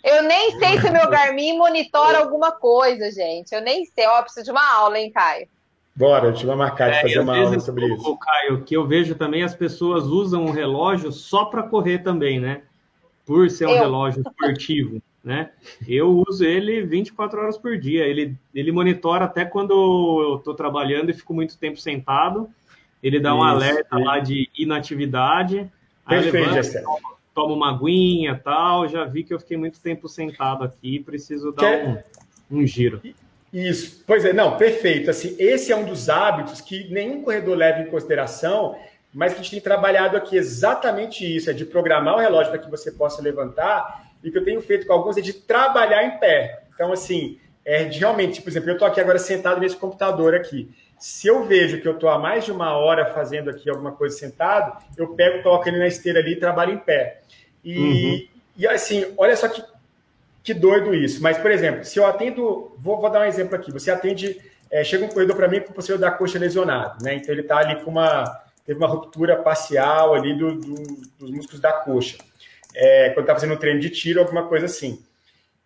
Eu nem sei se meu Garmin monitora alguma coisa, gente. Eu nem sei. Ó, preciso de uma aula, hein, Caio? Bora, a gente vai marcar de é, fazer uma aula sobre isso. Caio, que eu vejo também as pessoas usam o relógio só para correr também, né? Por ser um eu... relógio esportivo né? Eu uso ele 24 horas por dia. Ele, ele monitora até quando eu estou trabalhando e fico muito tempo sentado. Ele dá um alerta lá de inatividade. Perfeito, levanto, tomo, tomo uma aguinha tal. Já vi que eu fiquei muito tempo sentado aqui. Preciso dar Quer... um, um giro. Isso, pois é, não, perfeito. Assim, esse é um dos hábitos que nenhum corredor leva em consideração, mas que a gente tem trabalhado aqui exatamente isso: é de programar o relógio para que você possa levantar e que eu tenho feito com alguns é de trabalhar em pé. Então, assim, é de realmente, por exemplo, eu estou aqui agora sentado nesse computador aqui. Se eu vejo que eu estou há mais de uma hora fazendo aqui alguma coisa sentado, eu pego, coloco ele na esteira ali e trabalho em pé. E, uhum. e assim, olha só que, que doido isso. Mas, por exemplo, se eu atendo, vou, vou dar um exemplo aqui. Você atende, é, chega um corredor para mim com o posterior da coxa lesionado, né? Então ele está ali com uma, teve uma ruptura parcial ali do, do, dos músculos da coxa é, quando estava fazendo um treino de tiro, alguma coisa assim.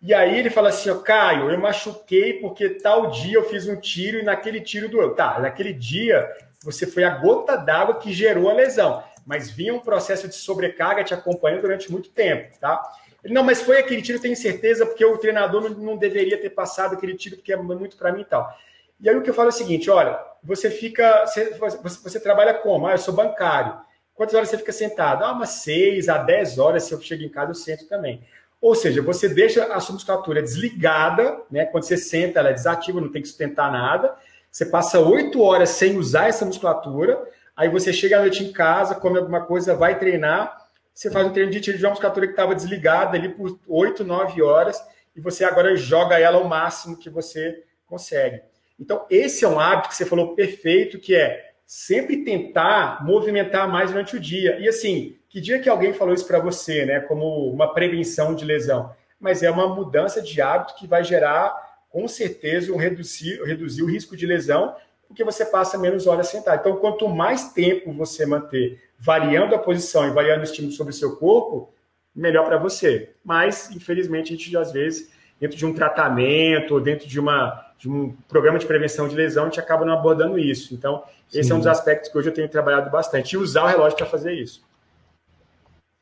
E aí ele fala assim, ó, Caio, eu machuquei porque tal dia eu fiz um tiro e naquele tiro doeu. Tá, naquele dia você foi a gota d'água que gerou a lesão, mas vinha um processo de sobrecarga te acompanhando durante muito tempo, tá? Não, mas foi aquele tiro, tenho certeza, porque o treinador não, não deveria ter passado aquele tiro, porque é muito para mim e tal. E aí o que eu falo é o seguinte: olha, você fica. Você, você, você trabalha como? Ah, eu sou bancário. Quantas horas você fica sentado? Ah, umas 6 a 10 horas, se eu chego em casa, eu sento também. Ou seja, você deixa a sua musculatura desligada, né? Quando você senta, ela é desativa, não tem que sustentar nada. Você passa 8 horas sem usar essa musculatura, aí você chega à noite em casa, come alguma coisa, vai treinar, você faz um treino de tiro de uma musculatura que estava desligada ali por 8, 9 horas, e você agora joga ela ao máximo que você consegue. Então, esse é um hábito que você falou perfeito, que é sempre tentar movimentar mais durante o dia. E assim, que dia que alguém falou isso para você, né? Como uma prevenção de lesão? Mas é uma mudança de hábito que vai gerar, com certeza, um reduzir, reduzir o risco de lesão, porque você passa menos horas sentado. Então, quanto mais tempo você manter variando a posição e variando o estímulo sobre o seu corpo, melhor para você. Mas, infelizmente, a gente às vezes, dentro de um tratamento, ou dentro de uma de um programa de prevenção de lesão, a gente acaba não abordando isso. Então, Sim. esse é um dos aspectos que hoje eu tenho trabalhado bastante. E usar o relógio para fazer isso.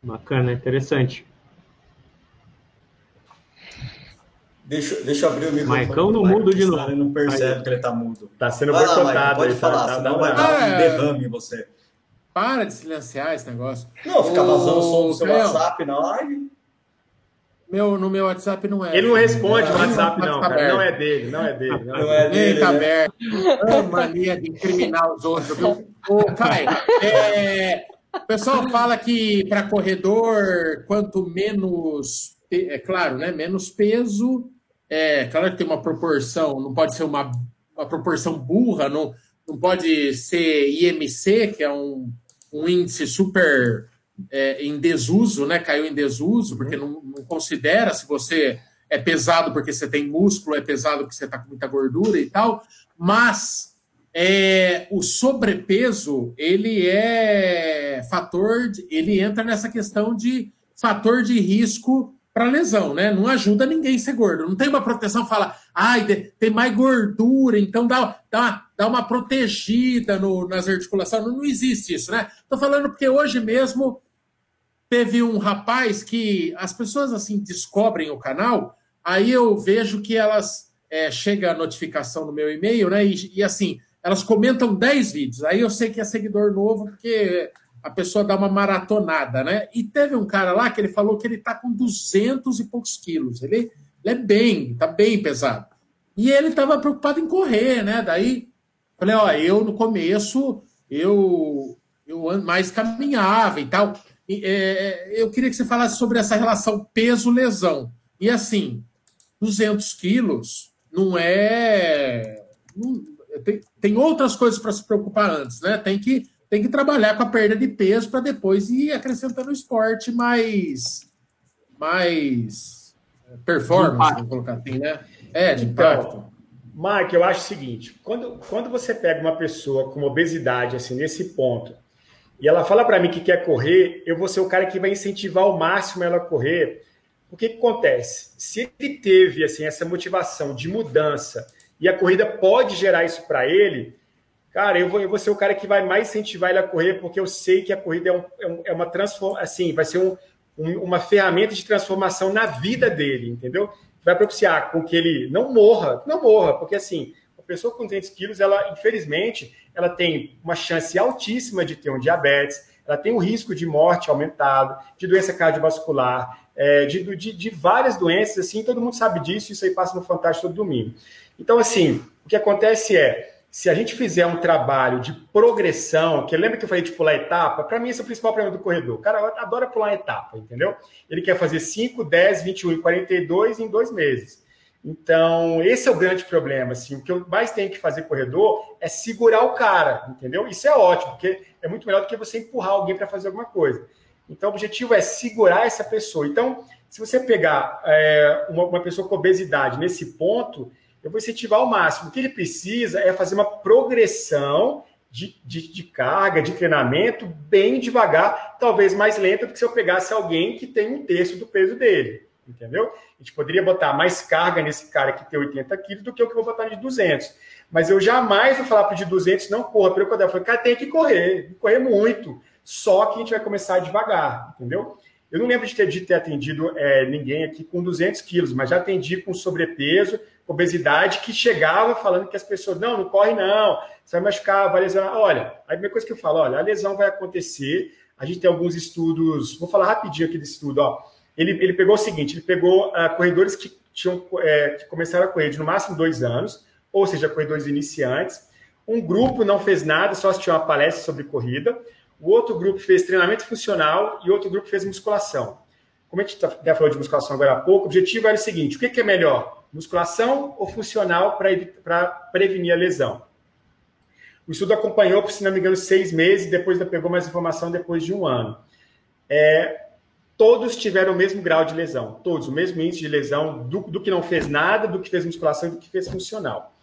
Bacana, interessante. Deixa, deixa eu abrir o microfone. Maicão no mudo de novo. Ele não percebe aí. que ele está mudo. Está sendo boicotado. Pode tá- falar, tá, senão vai dar um derrame em você. Para de silenciar esse negócio. Não, fica vazando o som do seu WhatsApp na live. Meu, no meu WhatsApp não é. Ele não responde no WhatsApp, não, cara. Não é dele, não é dele. Não, não é, é dele. Tá né? aberto. É mania de incriminar os outros, viu? Ô, Caio, é, o pessoal fala que para corredor, quanto menos. É claro, né? Menos peso. É claro que tem uma proporção, não pode ser uma, uma proporção burra, não, não pode ser IMC, que é um, um índice super é, em desuso, né? Caiu em desuso, porque não, não, considera se você é pesado porque você tem músculo, é pesado porque você está com muita gordura e tal. Mas é, o sobrepeso ele é fator, de, ele entra nessa questão de fator de risco para lesão, né? Não ajuda ninguém a ser gordo. Não tem uma proteção, fala, ai, tem mais gordura, então dá, dá, dá uma protegida no, nas articulações. Não, não existe isso, né? Estou falando porque hoje mesmo teve um rapaz que as pessoas assim descobrem o canal, aí eu vejo que elas é, chega a notificação no meu e-mail, né? E, e, assim, elas comentam 10 vídeos. Aí eu sei que é seguidor novo, porque a pessoa dá uma maratonada, né? E teve um cara lá que ele falou que ele tá com 200 e poucos quilos. Ele, ele é bem, tá bem pesado. E ele estava preocupado em correr, né? Daí falei, ó, eu no começo eu eu mais caminhava e tal. É, eu queria que você falasse sobre essa relação peso-lesão. E assim, 200 quilos não é. Não, tem, tem, outras coisas para se preocupar antes, né? Tem que, tem que trabalhar com a perda de peso para depois ir acrescentando esporte mais. mais performance, vamos colocar assim, né? É, de então, impacto. Mike, eu acho o seguinte: quando, quando você pega uma pessoa com obesidade, assim, nesse ponto, e ela fala para mim que quer correr, eu vou ser o cara que vai incentivar ao máximo ela a correr. O que, que acontece? Se ele teve assim essa motivação de mudança e a corrida pode gerar isso para ele, cara, eu vou, eu vou ser o cara que vai mais incentivar ele a correr, porque eu sei que a corrida é, um, é, é uma transformação, assim, vai ser um, um, uma ferramenta de transformação na vida dele, entendeu? Vai propiciar com que ele não morra, não morra, porque assim, pessoa com 200 quilos, ela, infelizmente, ela tem uma chance altíssima de ter um diabetes, ela tem um risco de morte aumentado, de doença cardiovascular, é, de, de, de, várias doenças, assim, todo mundo sabe disso, isso aí passa no Fantástico todo domingo. Então, assim, o que acontece é, se a gente fizer um trabalho de progressão, que lembra que eu falei de pular etapa, para mim esse é o principal problema do corredor. O cara adora pular etapa, entendeu? Ele quer fazer 5, 10, 21 e 42 em dois meses. Então, esse é o grande problema. Assim, o que eu mais tenho que fazer corredor é segurar o cara, entendeu? Isso é ótimo, porque é muito melhor do que você empurrar alguém para fazer alguma coisa. Então, o objetivo é segurar essa pessoa. Então, se você pegar é, uma, uma, pessoa com obesidade nesse ponto, eu vou incentivar ao máximo. O que ele precisa é fazer uma progressão de, de, de carga, de treinamento, bem devagar, talvez mais lenta do que se eu pegasse alguém que tem um terço do peso dele entendeu? A gente poderia botar mais carga nesse cara que tem 80 quilos do que o que eu vou botar de 200. Mas eu jamais vou falar para de 200 não corra. Pelo contrário, eu falei, cara, tem que correr, correr muito. Só que a gente vai começar devagar, entendeu? Eu não lembro de ter, de ter atendido é, ninguém aqui com 200 quilos, mas já atendi com sobrepeso, obesidade, que chegava falando que as pessoas, não, não corre não, você vai machucar, vai lesionar. Olha, a primeira coisa que eu falo, olha, a lesão vai acontecer, a gente tem alguns estudos, vou falar rapidinho aqui desse estudo, ó. Ele, ele pegou o seguinte, ele pegou uh, corredores que, tinham, é, que começaram a correr de no máximo dois anos, ou seja, corredores iniciantes, um grupo não fez nada, só assistiu uma palestra sobre corrida, o outro grupo fez treinamento funcional e outro grupo fez musculação. Como a gente tá, já falou de musculação agora há pouco, o objetivo era o seguinte: o que é melhor, musculação ou funcional para prevenir a lesão? O estudo acompanhou, se não me engano, seis meses, depois pegou mais informação depois de um ano. É, todos tiveram o mesmo grau de lesão, todos, o mesmo índice de lesão do, do que não fez nada, do que fez musculação e do que fez funcional.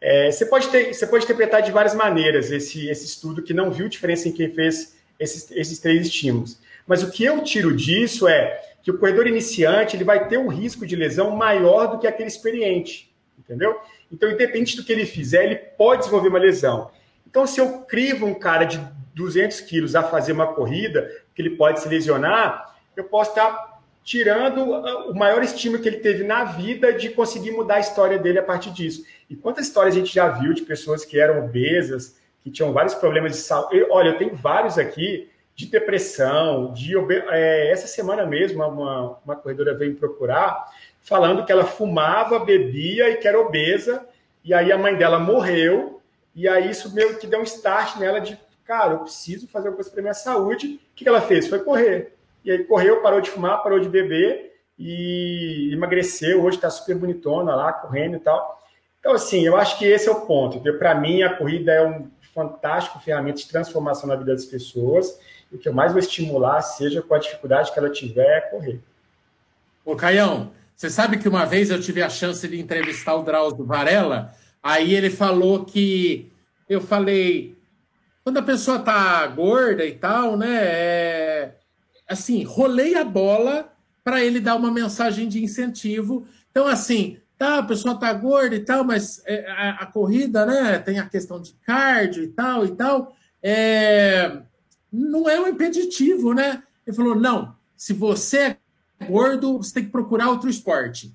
É, você, pode ter, você pode interpretar de várias maneiras esse, esse estudo que não viu diferença em quem fez esses, esses três estímulos. Mas o que eu tiro disso é que o corredor iniciante ele vai ter um risco de lesão maior do que aquele experiente, entendeu? Então, independente do que ele fizer, ele pode desenvolver uma lesão. Então, se eu crivo um cara de 200 quilos a fazer uma corrida, que ele pode se lesionar, eu posso estar tirando o maior estímulo que ele teve na vida de conseguir mudar a história dele a partir disso. E quantas histórias a gente já viu de pessoas que eram obesas, que tinham vários problemas de saúde. Olha, eu tenho vários aqui de depressão, de é, essa semana mesmo uma, uma corredora veio me procurar falando que ela fumava, bebia e que era obesa, e aí a mãe dela morreu, e aí isso meio que deu um start nela de, cara, eu preciso fazer alguma coisa para minha saúde. O que ela fez? Foi correr. E aí correu, parou de fumar, parou de beber e emagreceu. Hoje está super bonitona lá, correndo e tal. Então, assim, eu acho que esse é o ponto. Para mim, a corrida é um fantástico ferramenta de transformação na vida das pessoas. E o que eu mais vou estimular, seja com a dificuldade que ela tiver, é correr. Ô, Caião, você sabe que uma vez eu tive a chance de entrevistar o Drauzio Varela, aí ele falou que. Eu falei. Quando a pessoa tá gorda e tal, né? É, assim, rolei a bola para ele dar uma mensagem de incentivo. Então, assim, tá, a pessoa tá gorda e tal, mas é, a, a, corrida, né, tem a questão de cardio e tal e tal, é, não é um impeditivo, né? Ele falou, não, se você é gordo, você tem que procurar outro esporte.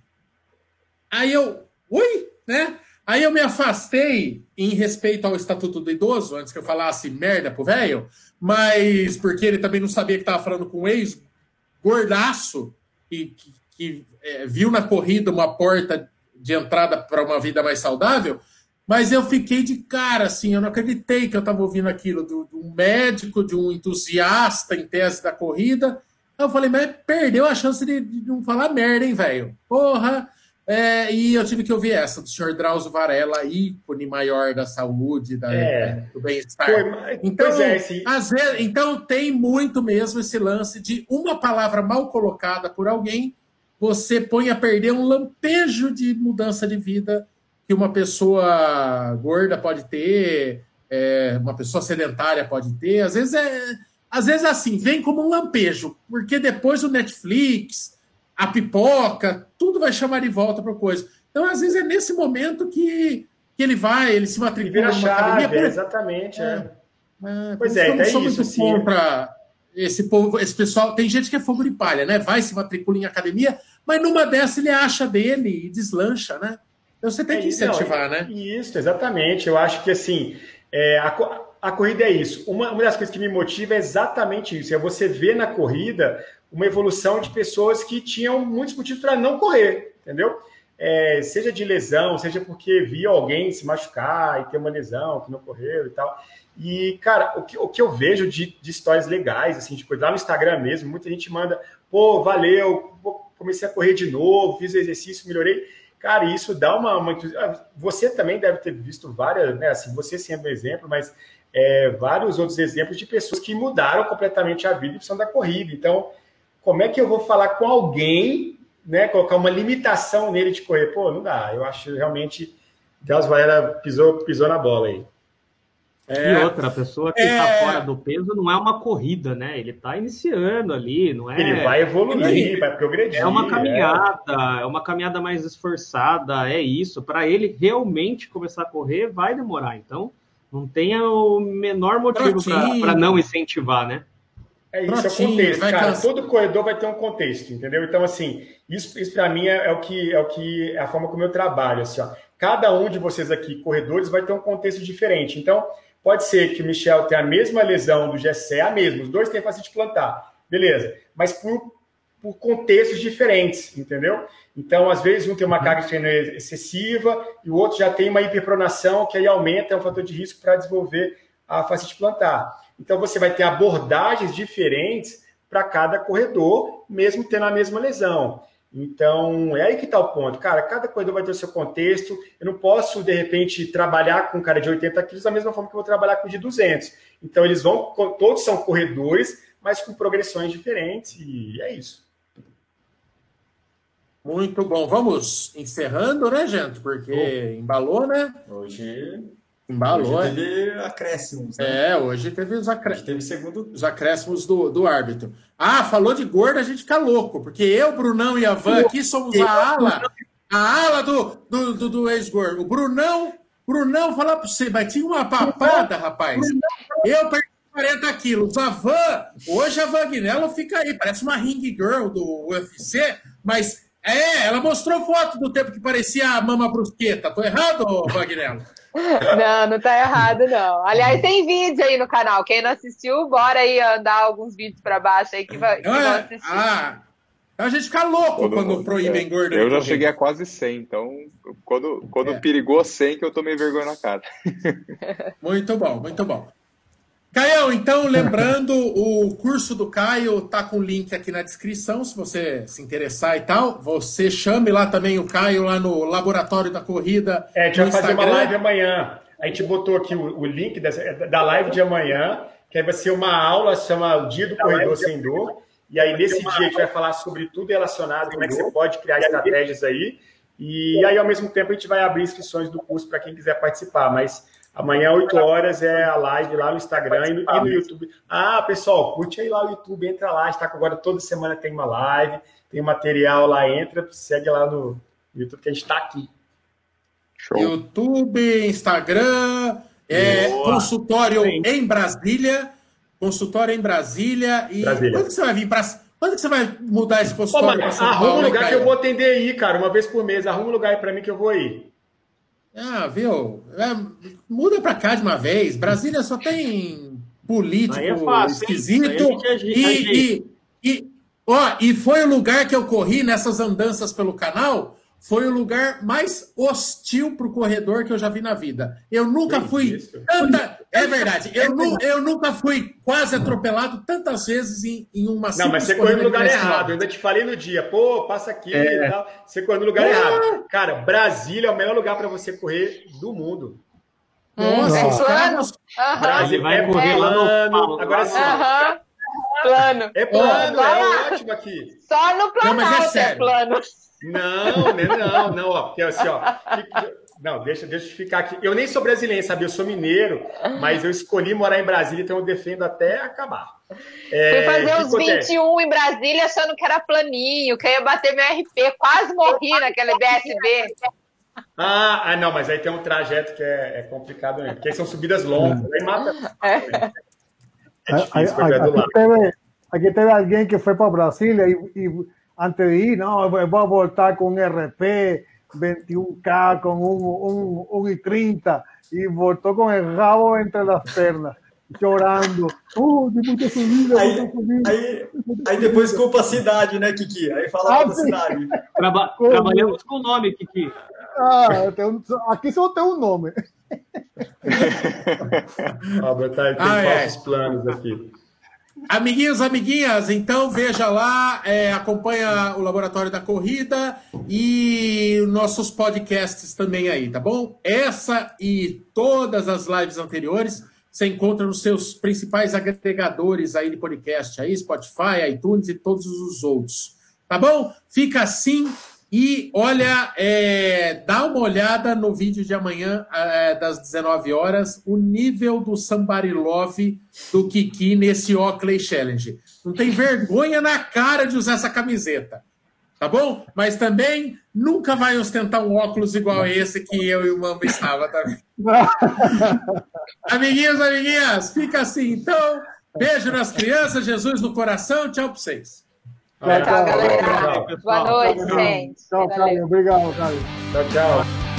Aí eu, ui, né? Aí eu me afastei em respeito ao Estatuto do Idoso, antes que eu falasse merda pro velho, mas porque ele também não sabia que estava falando com um ex-gordaço e que, que é, viu na corrida uma porta de entrada para uma vida mais saudável, mas eu fiquei de cara, assim, eu não acreditei que eu estava ouvindo aquilo de um médico, de um entusiasta em tese da corrida. Eu falei, mas perdeu a chance de, de não falar merda, hein, velho? Porra! É, e eu tive que ouvir essa do senhor Drauzio Varela, ícone maior da saúde, da, é. do bem-estar. Então, é, às vezes, então tem muito mesmo esse lance de uma palavra mal colocada por alguém, você põe a perder um lampejo de mudança de vida que uma pessoa gorda pode ter, é, uma pessoa sedentária pode ter. Às vezes é, às vezes é assim, vem como um lampejo, porque depois o Netflix a pipoca, tudo vai chamar de volta para coisa. Então, às vezes, é nesse momento que, que ele vai, ele se matricula numa chave, academia. exatamente. É. É. pois é, então é isso. Contra esse povo, esse pessoal. Tem gente que é fogo de palha, né? Vai, se matricula em academia, mas numa dessa ele acha dele e deslancha, né? Então você tem é, que incentivar, não, né? Isso, exatamente. Eu acho que assim, é, a, a corrida é isso. Uma, uma das coisas que me motiva é exatamente isso. É você ver na corrida uma evolução de pessoas que tinham muitos motivos para não correr, entendeu? É, seja de lesão, seja porque via alguém se machucar e ter uma lesão que não correu e tal. E, cara, o que, o que eu vejo de, de histórias legais, assim, tipo, lá no Instagram mesmo, muita gente manda, pô, valeu, comecei a correr de novo, fiz o exercício, melhorei. Cara, isso dá uma, uma. Você também deve ter visto várias, né? Assim, você sendo exemplo, mas é, vários outros exemplos de pessoas que mudaram completamente a vida em função da corrida. Então, como é que eu vou falar com alguém, né? Colocar uma limitação nele de correr? Pô, não dá. Eu acho realmente Deus Valera pisou, pisou na bola aí. É, e outra, a pessoa que está é... fora do peso não é uma corrida, né? Ele está iniciando ali, não é? Ele vai evoluir, ele... vai progredir. É uma caminhada, é, é uma caminhada mais esforçada, é isso. Para ele realmente começar a correr, vai demorar. Então, não tenha o menor motivo para não incentivar, né? É isso, é o contexto, cara. Todo corredor vai ter um contexto, entendeu? Então, assim, isso, isso para mim é, é, o que é o que é a forma como eu trabalho. Assim, ó. Cada um de vocês aqui, corredores, vai ter um contexto diferente. Então, pode ser que o Michel tenha a mesma lesão do Gessé, a mesma. Os dois têm facite plantar, beleza. Mas por, por contextos diferentes, entendeu? Então, às vezes, um tem uma carga de treino excessiva e o outro já tem uma hiperpronação, que aí aumenta, é um fator de risco para desenvolver a facite plantar. Então, você vai ter abordagens diferentes para cada corredor, mesmo tendo a mesma lesão. Então, é aí que está o ponto. Cara, cada corredor vai ter o seu contexto. Eu não posso, de repente, trabalhar com um cara de 80 quilos da mesma forma que eu vou trabalhar com o de 200. Então, eles vão, todos são corredores, mas com progressões diferentes, e é isso. Muito bom. Vamos encerrando, né, gente? Porque oh. embalou, né? Hoje. Embalou. Hoje teve é. acréscimos. Né? É, hoje teve os, acré... hoje teve segundo... os acréscimos do, do árbitro. Ah, falou de gordo, a gente fica louco, porque eu, Brunão e a Van aqui somos a ala, a ala do, do, do, do ex-gordo. O Brunão, Brunão, falar para você, mas tinha uma papada, rapaz. Eu perdi 40 quilos. A Van, hoje a Vagnello fica aí, parece uma ring girl do UFC, mas é, ela mostrou foto do tempo que parecia a mama brusqueta. Tô errado, Vagnello? Não, não tá errado, não. Aliás, tem vídeo aí no canal. Quem não assistiu, bora aí andar alguns vídeos para baixo aí que, vai, que é, vão assistir. Ah, a gente fica louco quando, quando proíbem é, gordo. Eu já cheguei a quase 100, então quando, quando é. perigou 100 que eu tomei vergonha na cara. Muito bom, muito bom. Caio, então, lembrando, o curso do Caio tá com o link aqui na descrição, se você se interessar e tal. Você chame lá também o Caio lá no Laboratório da Corrida. É, a gente vai Instagram. fazer uma live amanhã. A gente botou aqui o, o link dessa, da live de amanhã, que aí vai ser uma aula, chama o Dia do Corredor Sem Dor. E aí, nesse dia, a gente vai falar sobre tudo relacionado, como é que você pode criar estratégias aí. E aí, ao mesmo tempo, a gente vai abrir inscrições do curso para quem quiser participar. Mas Amanhã, 8 horas, é a live lá no Instagram e no, e no, YouTube. Ah, pessoal, curte aí lá o YouTube, entra lá. Está agora toda semana tem uma live, tem material lá, entra, segue lá no YouTube que a gente está aqui. Show. YouTube, Instagram, é, consultório Sim. em Brasília. Consultório em Brasília. E Brasília. quando você vai vir para. Quando que você vai mudar esse consultório Paulo? Arruma um lugar que eu vou atender aí, cara, uma vez por mês. Arruma um lugar aí para mim que eu vou aí. Ah, viu? É, muda para cá de uma vez. Brasília só tem político é fácil, esquisito. E, e, e, ó, e foi o lugar que eu corri nessas andanças pelo canal foi o lugar mais hostil para o corredor que eu já vi na vida. Eu nunca fui tanta. É verdade, eu, nu, eu nunca fui quase atropelado tantas vezes em, em uma Não, mas você correu no lugar errado. Eu ainda te falei no dia, pô, passa aqui é. e tal. Você correu no lugar é. errado. Cara, Brasília é o melhor lugar para você correr do mundo. Nossa, é plano. Brasília vai é correr plano. Agora sim. Plano. É plano, é ótimo aqui. Só no plano Não, mas é, é plano. Não, né, não, não, ó, porque assim, ó. Não, deixa, deixa eu ficar aqui. Eu nem sou brasileiro, sabe? Eu sou mineiro, mas eu escolhi morar em Brasília, então eu defendo até acabar. É, Fui fazer os 21 em Brasília achando que era planinho, que ia bater meu RP, quase morri naquele BSB. Ah, ah, não, mas aí tem um trajeto que é, é complicado, né? Porque aí são subidas longas, aí mata. É. É difícil, aqui, teve, aqui teve alguém que foi para Brasília e, e antes de ir, no, voy a voltar un RP 21K, con un, un, un I30 y voltó con el rabo entre las pernas. chorando. Oh, de muita subida, aí, subida. Aí, aí depois culpa a cidade, né, Kiki? Aí fala ah, da cidade. Traba trabalhamos com o nome, Kiki. Ah, um, aqui só tem um nome. Albert, tá, tem ah, falsos é. planos aqui. Amiguinhos, amiguinhas, então veja lá, é, acompanha o Laboratório da Corrida e nossos podcasts também aí, tá bom? Essa e todas as lives anteriores você encontra nos seus principais agregadores aí de podcast, aí Spotify, iTunes e todos os outros, tá bom? Fica assim e olha, é, dá uma olhada no vídeo de amanhã, é, das 19 horas, o nível do Somebody Love do Kiki nesse Oakley Challenge. Não tem vergonha na cara de usar essa camiseta. Tá bom? Mas também nunca vai ostentar um óculos igual esse que eu e o Mamba estava também. amiguinhos, amiguinhas, fica assim. Então, Beijo nas crianças, Jesus no coração. Tchau para vocês. Tchau, tchau, galera. Boa noite, gente. Tchau, Caio. Obrigado, Caio. Tchau, tchau.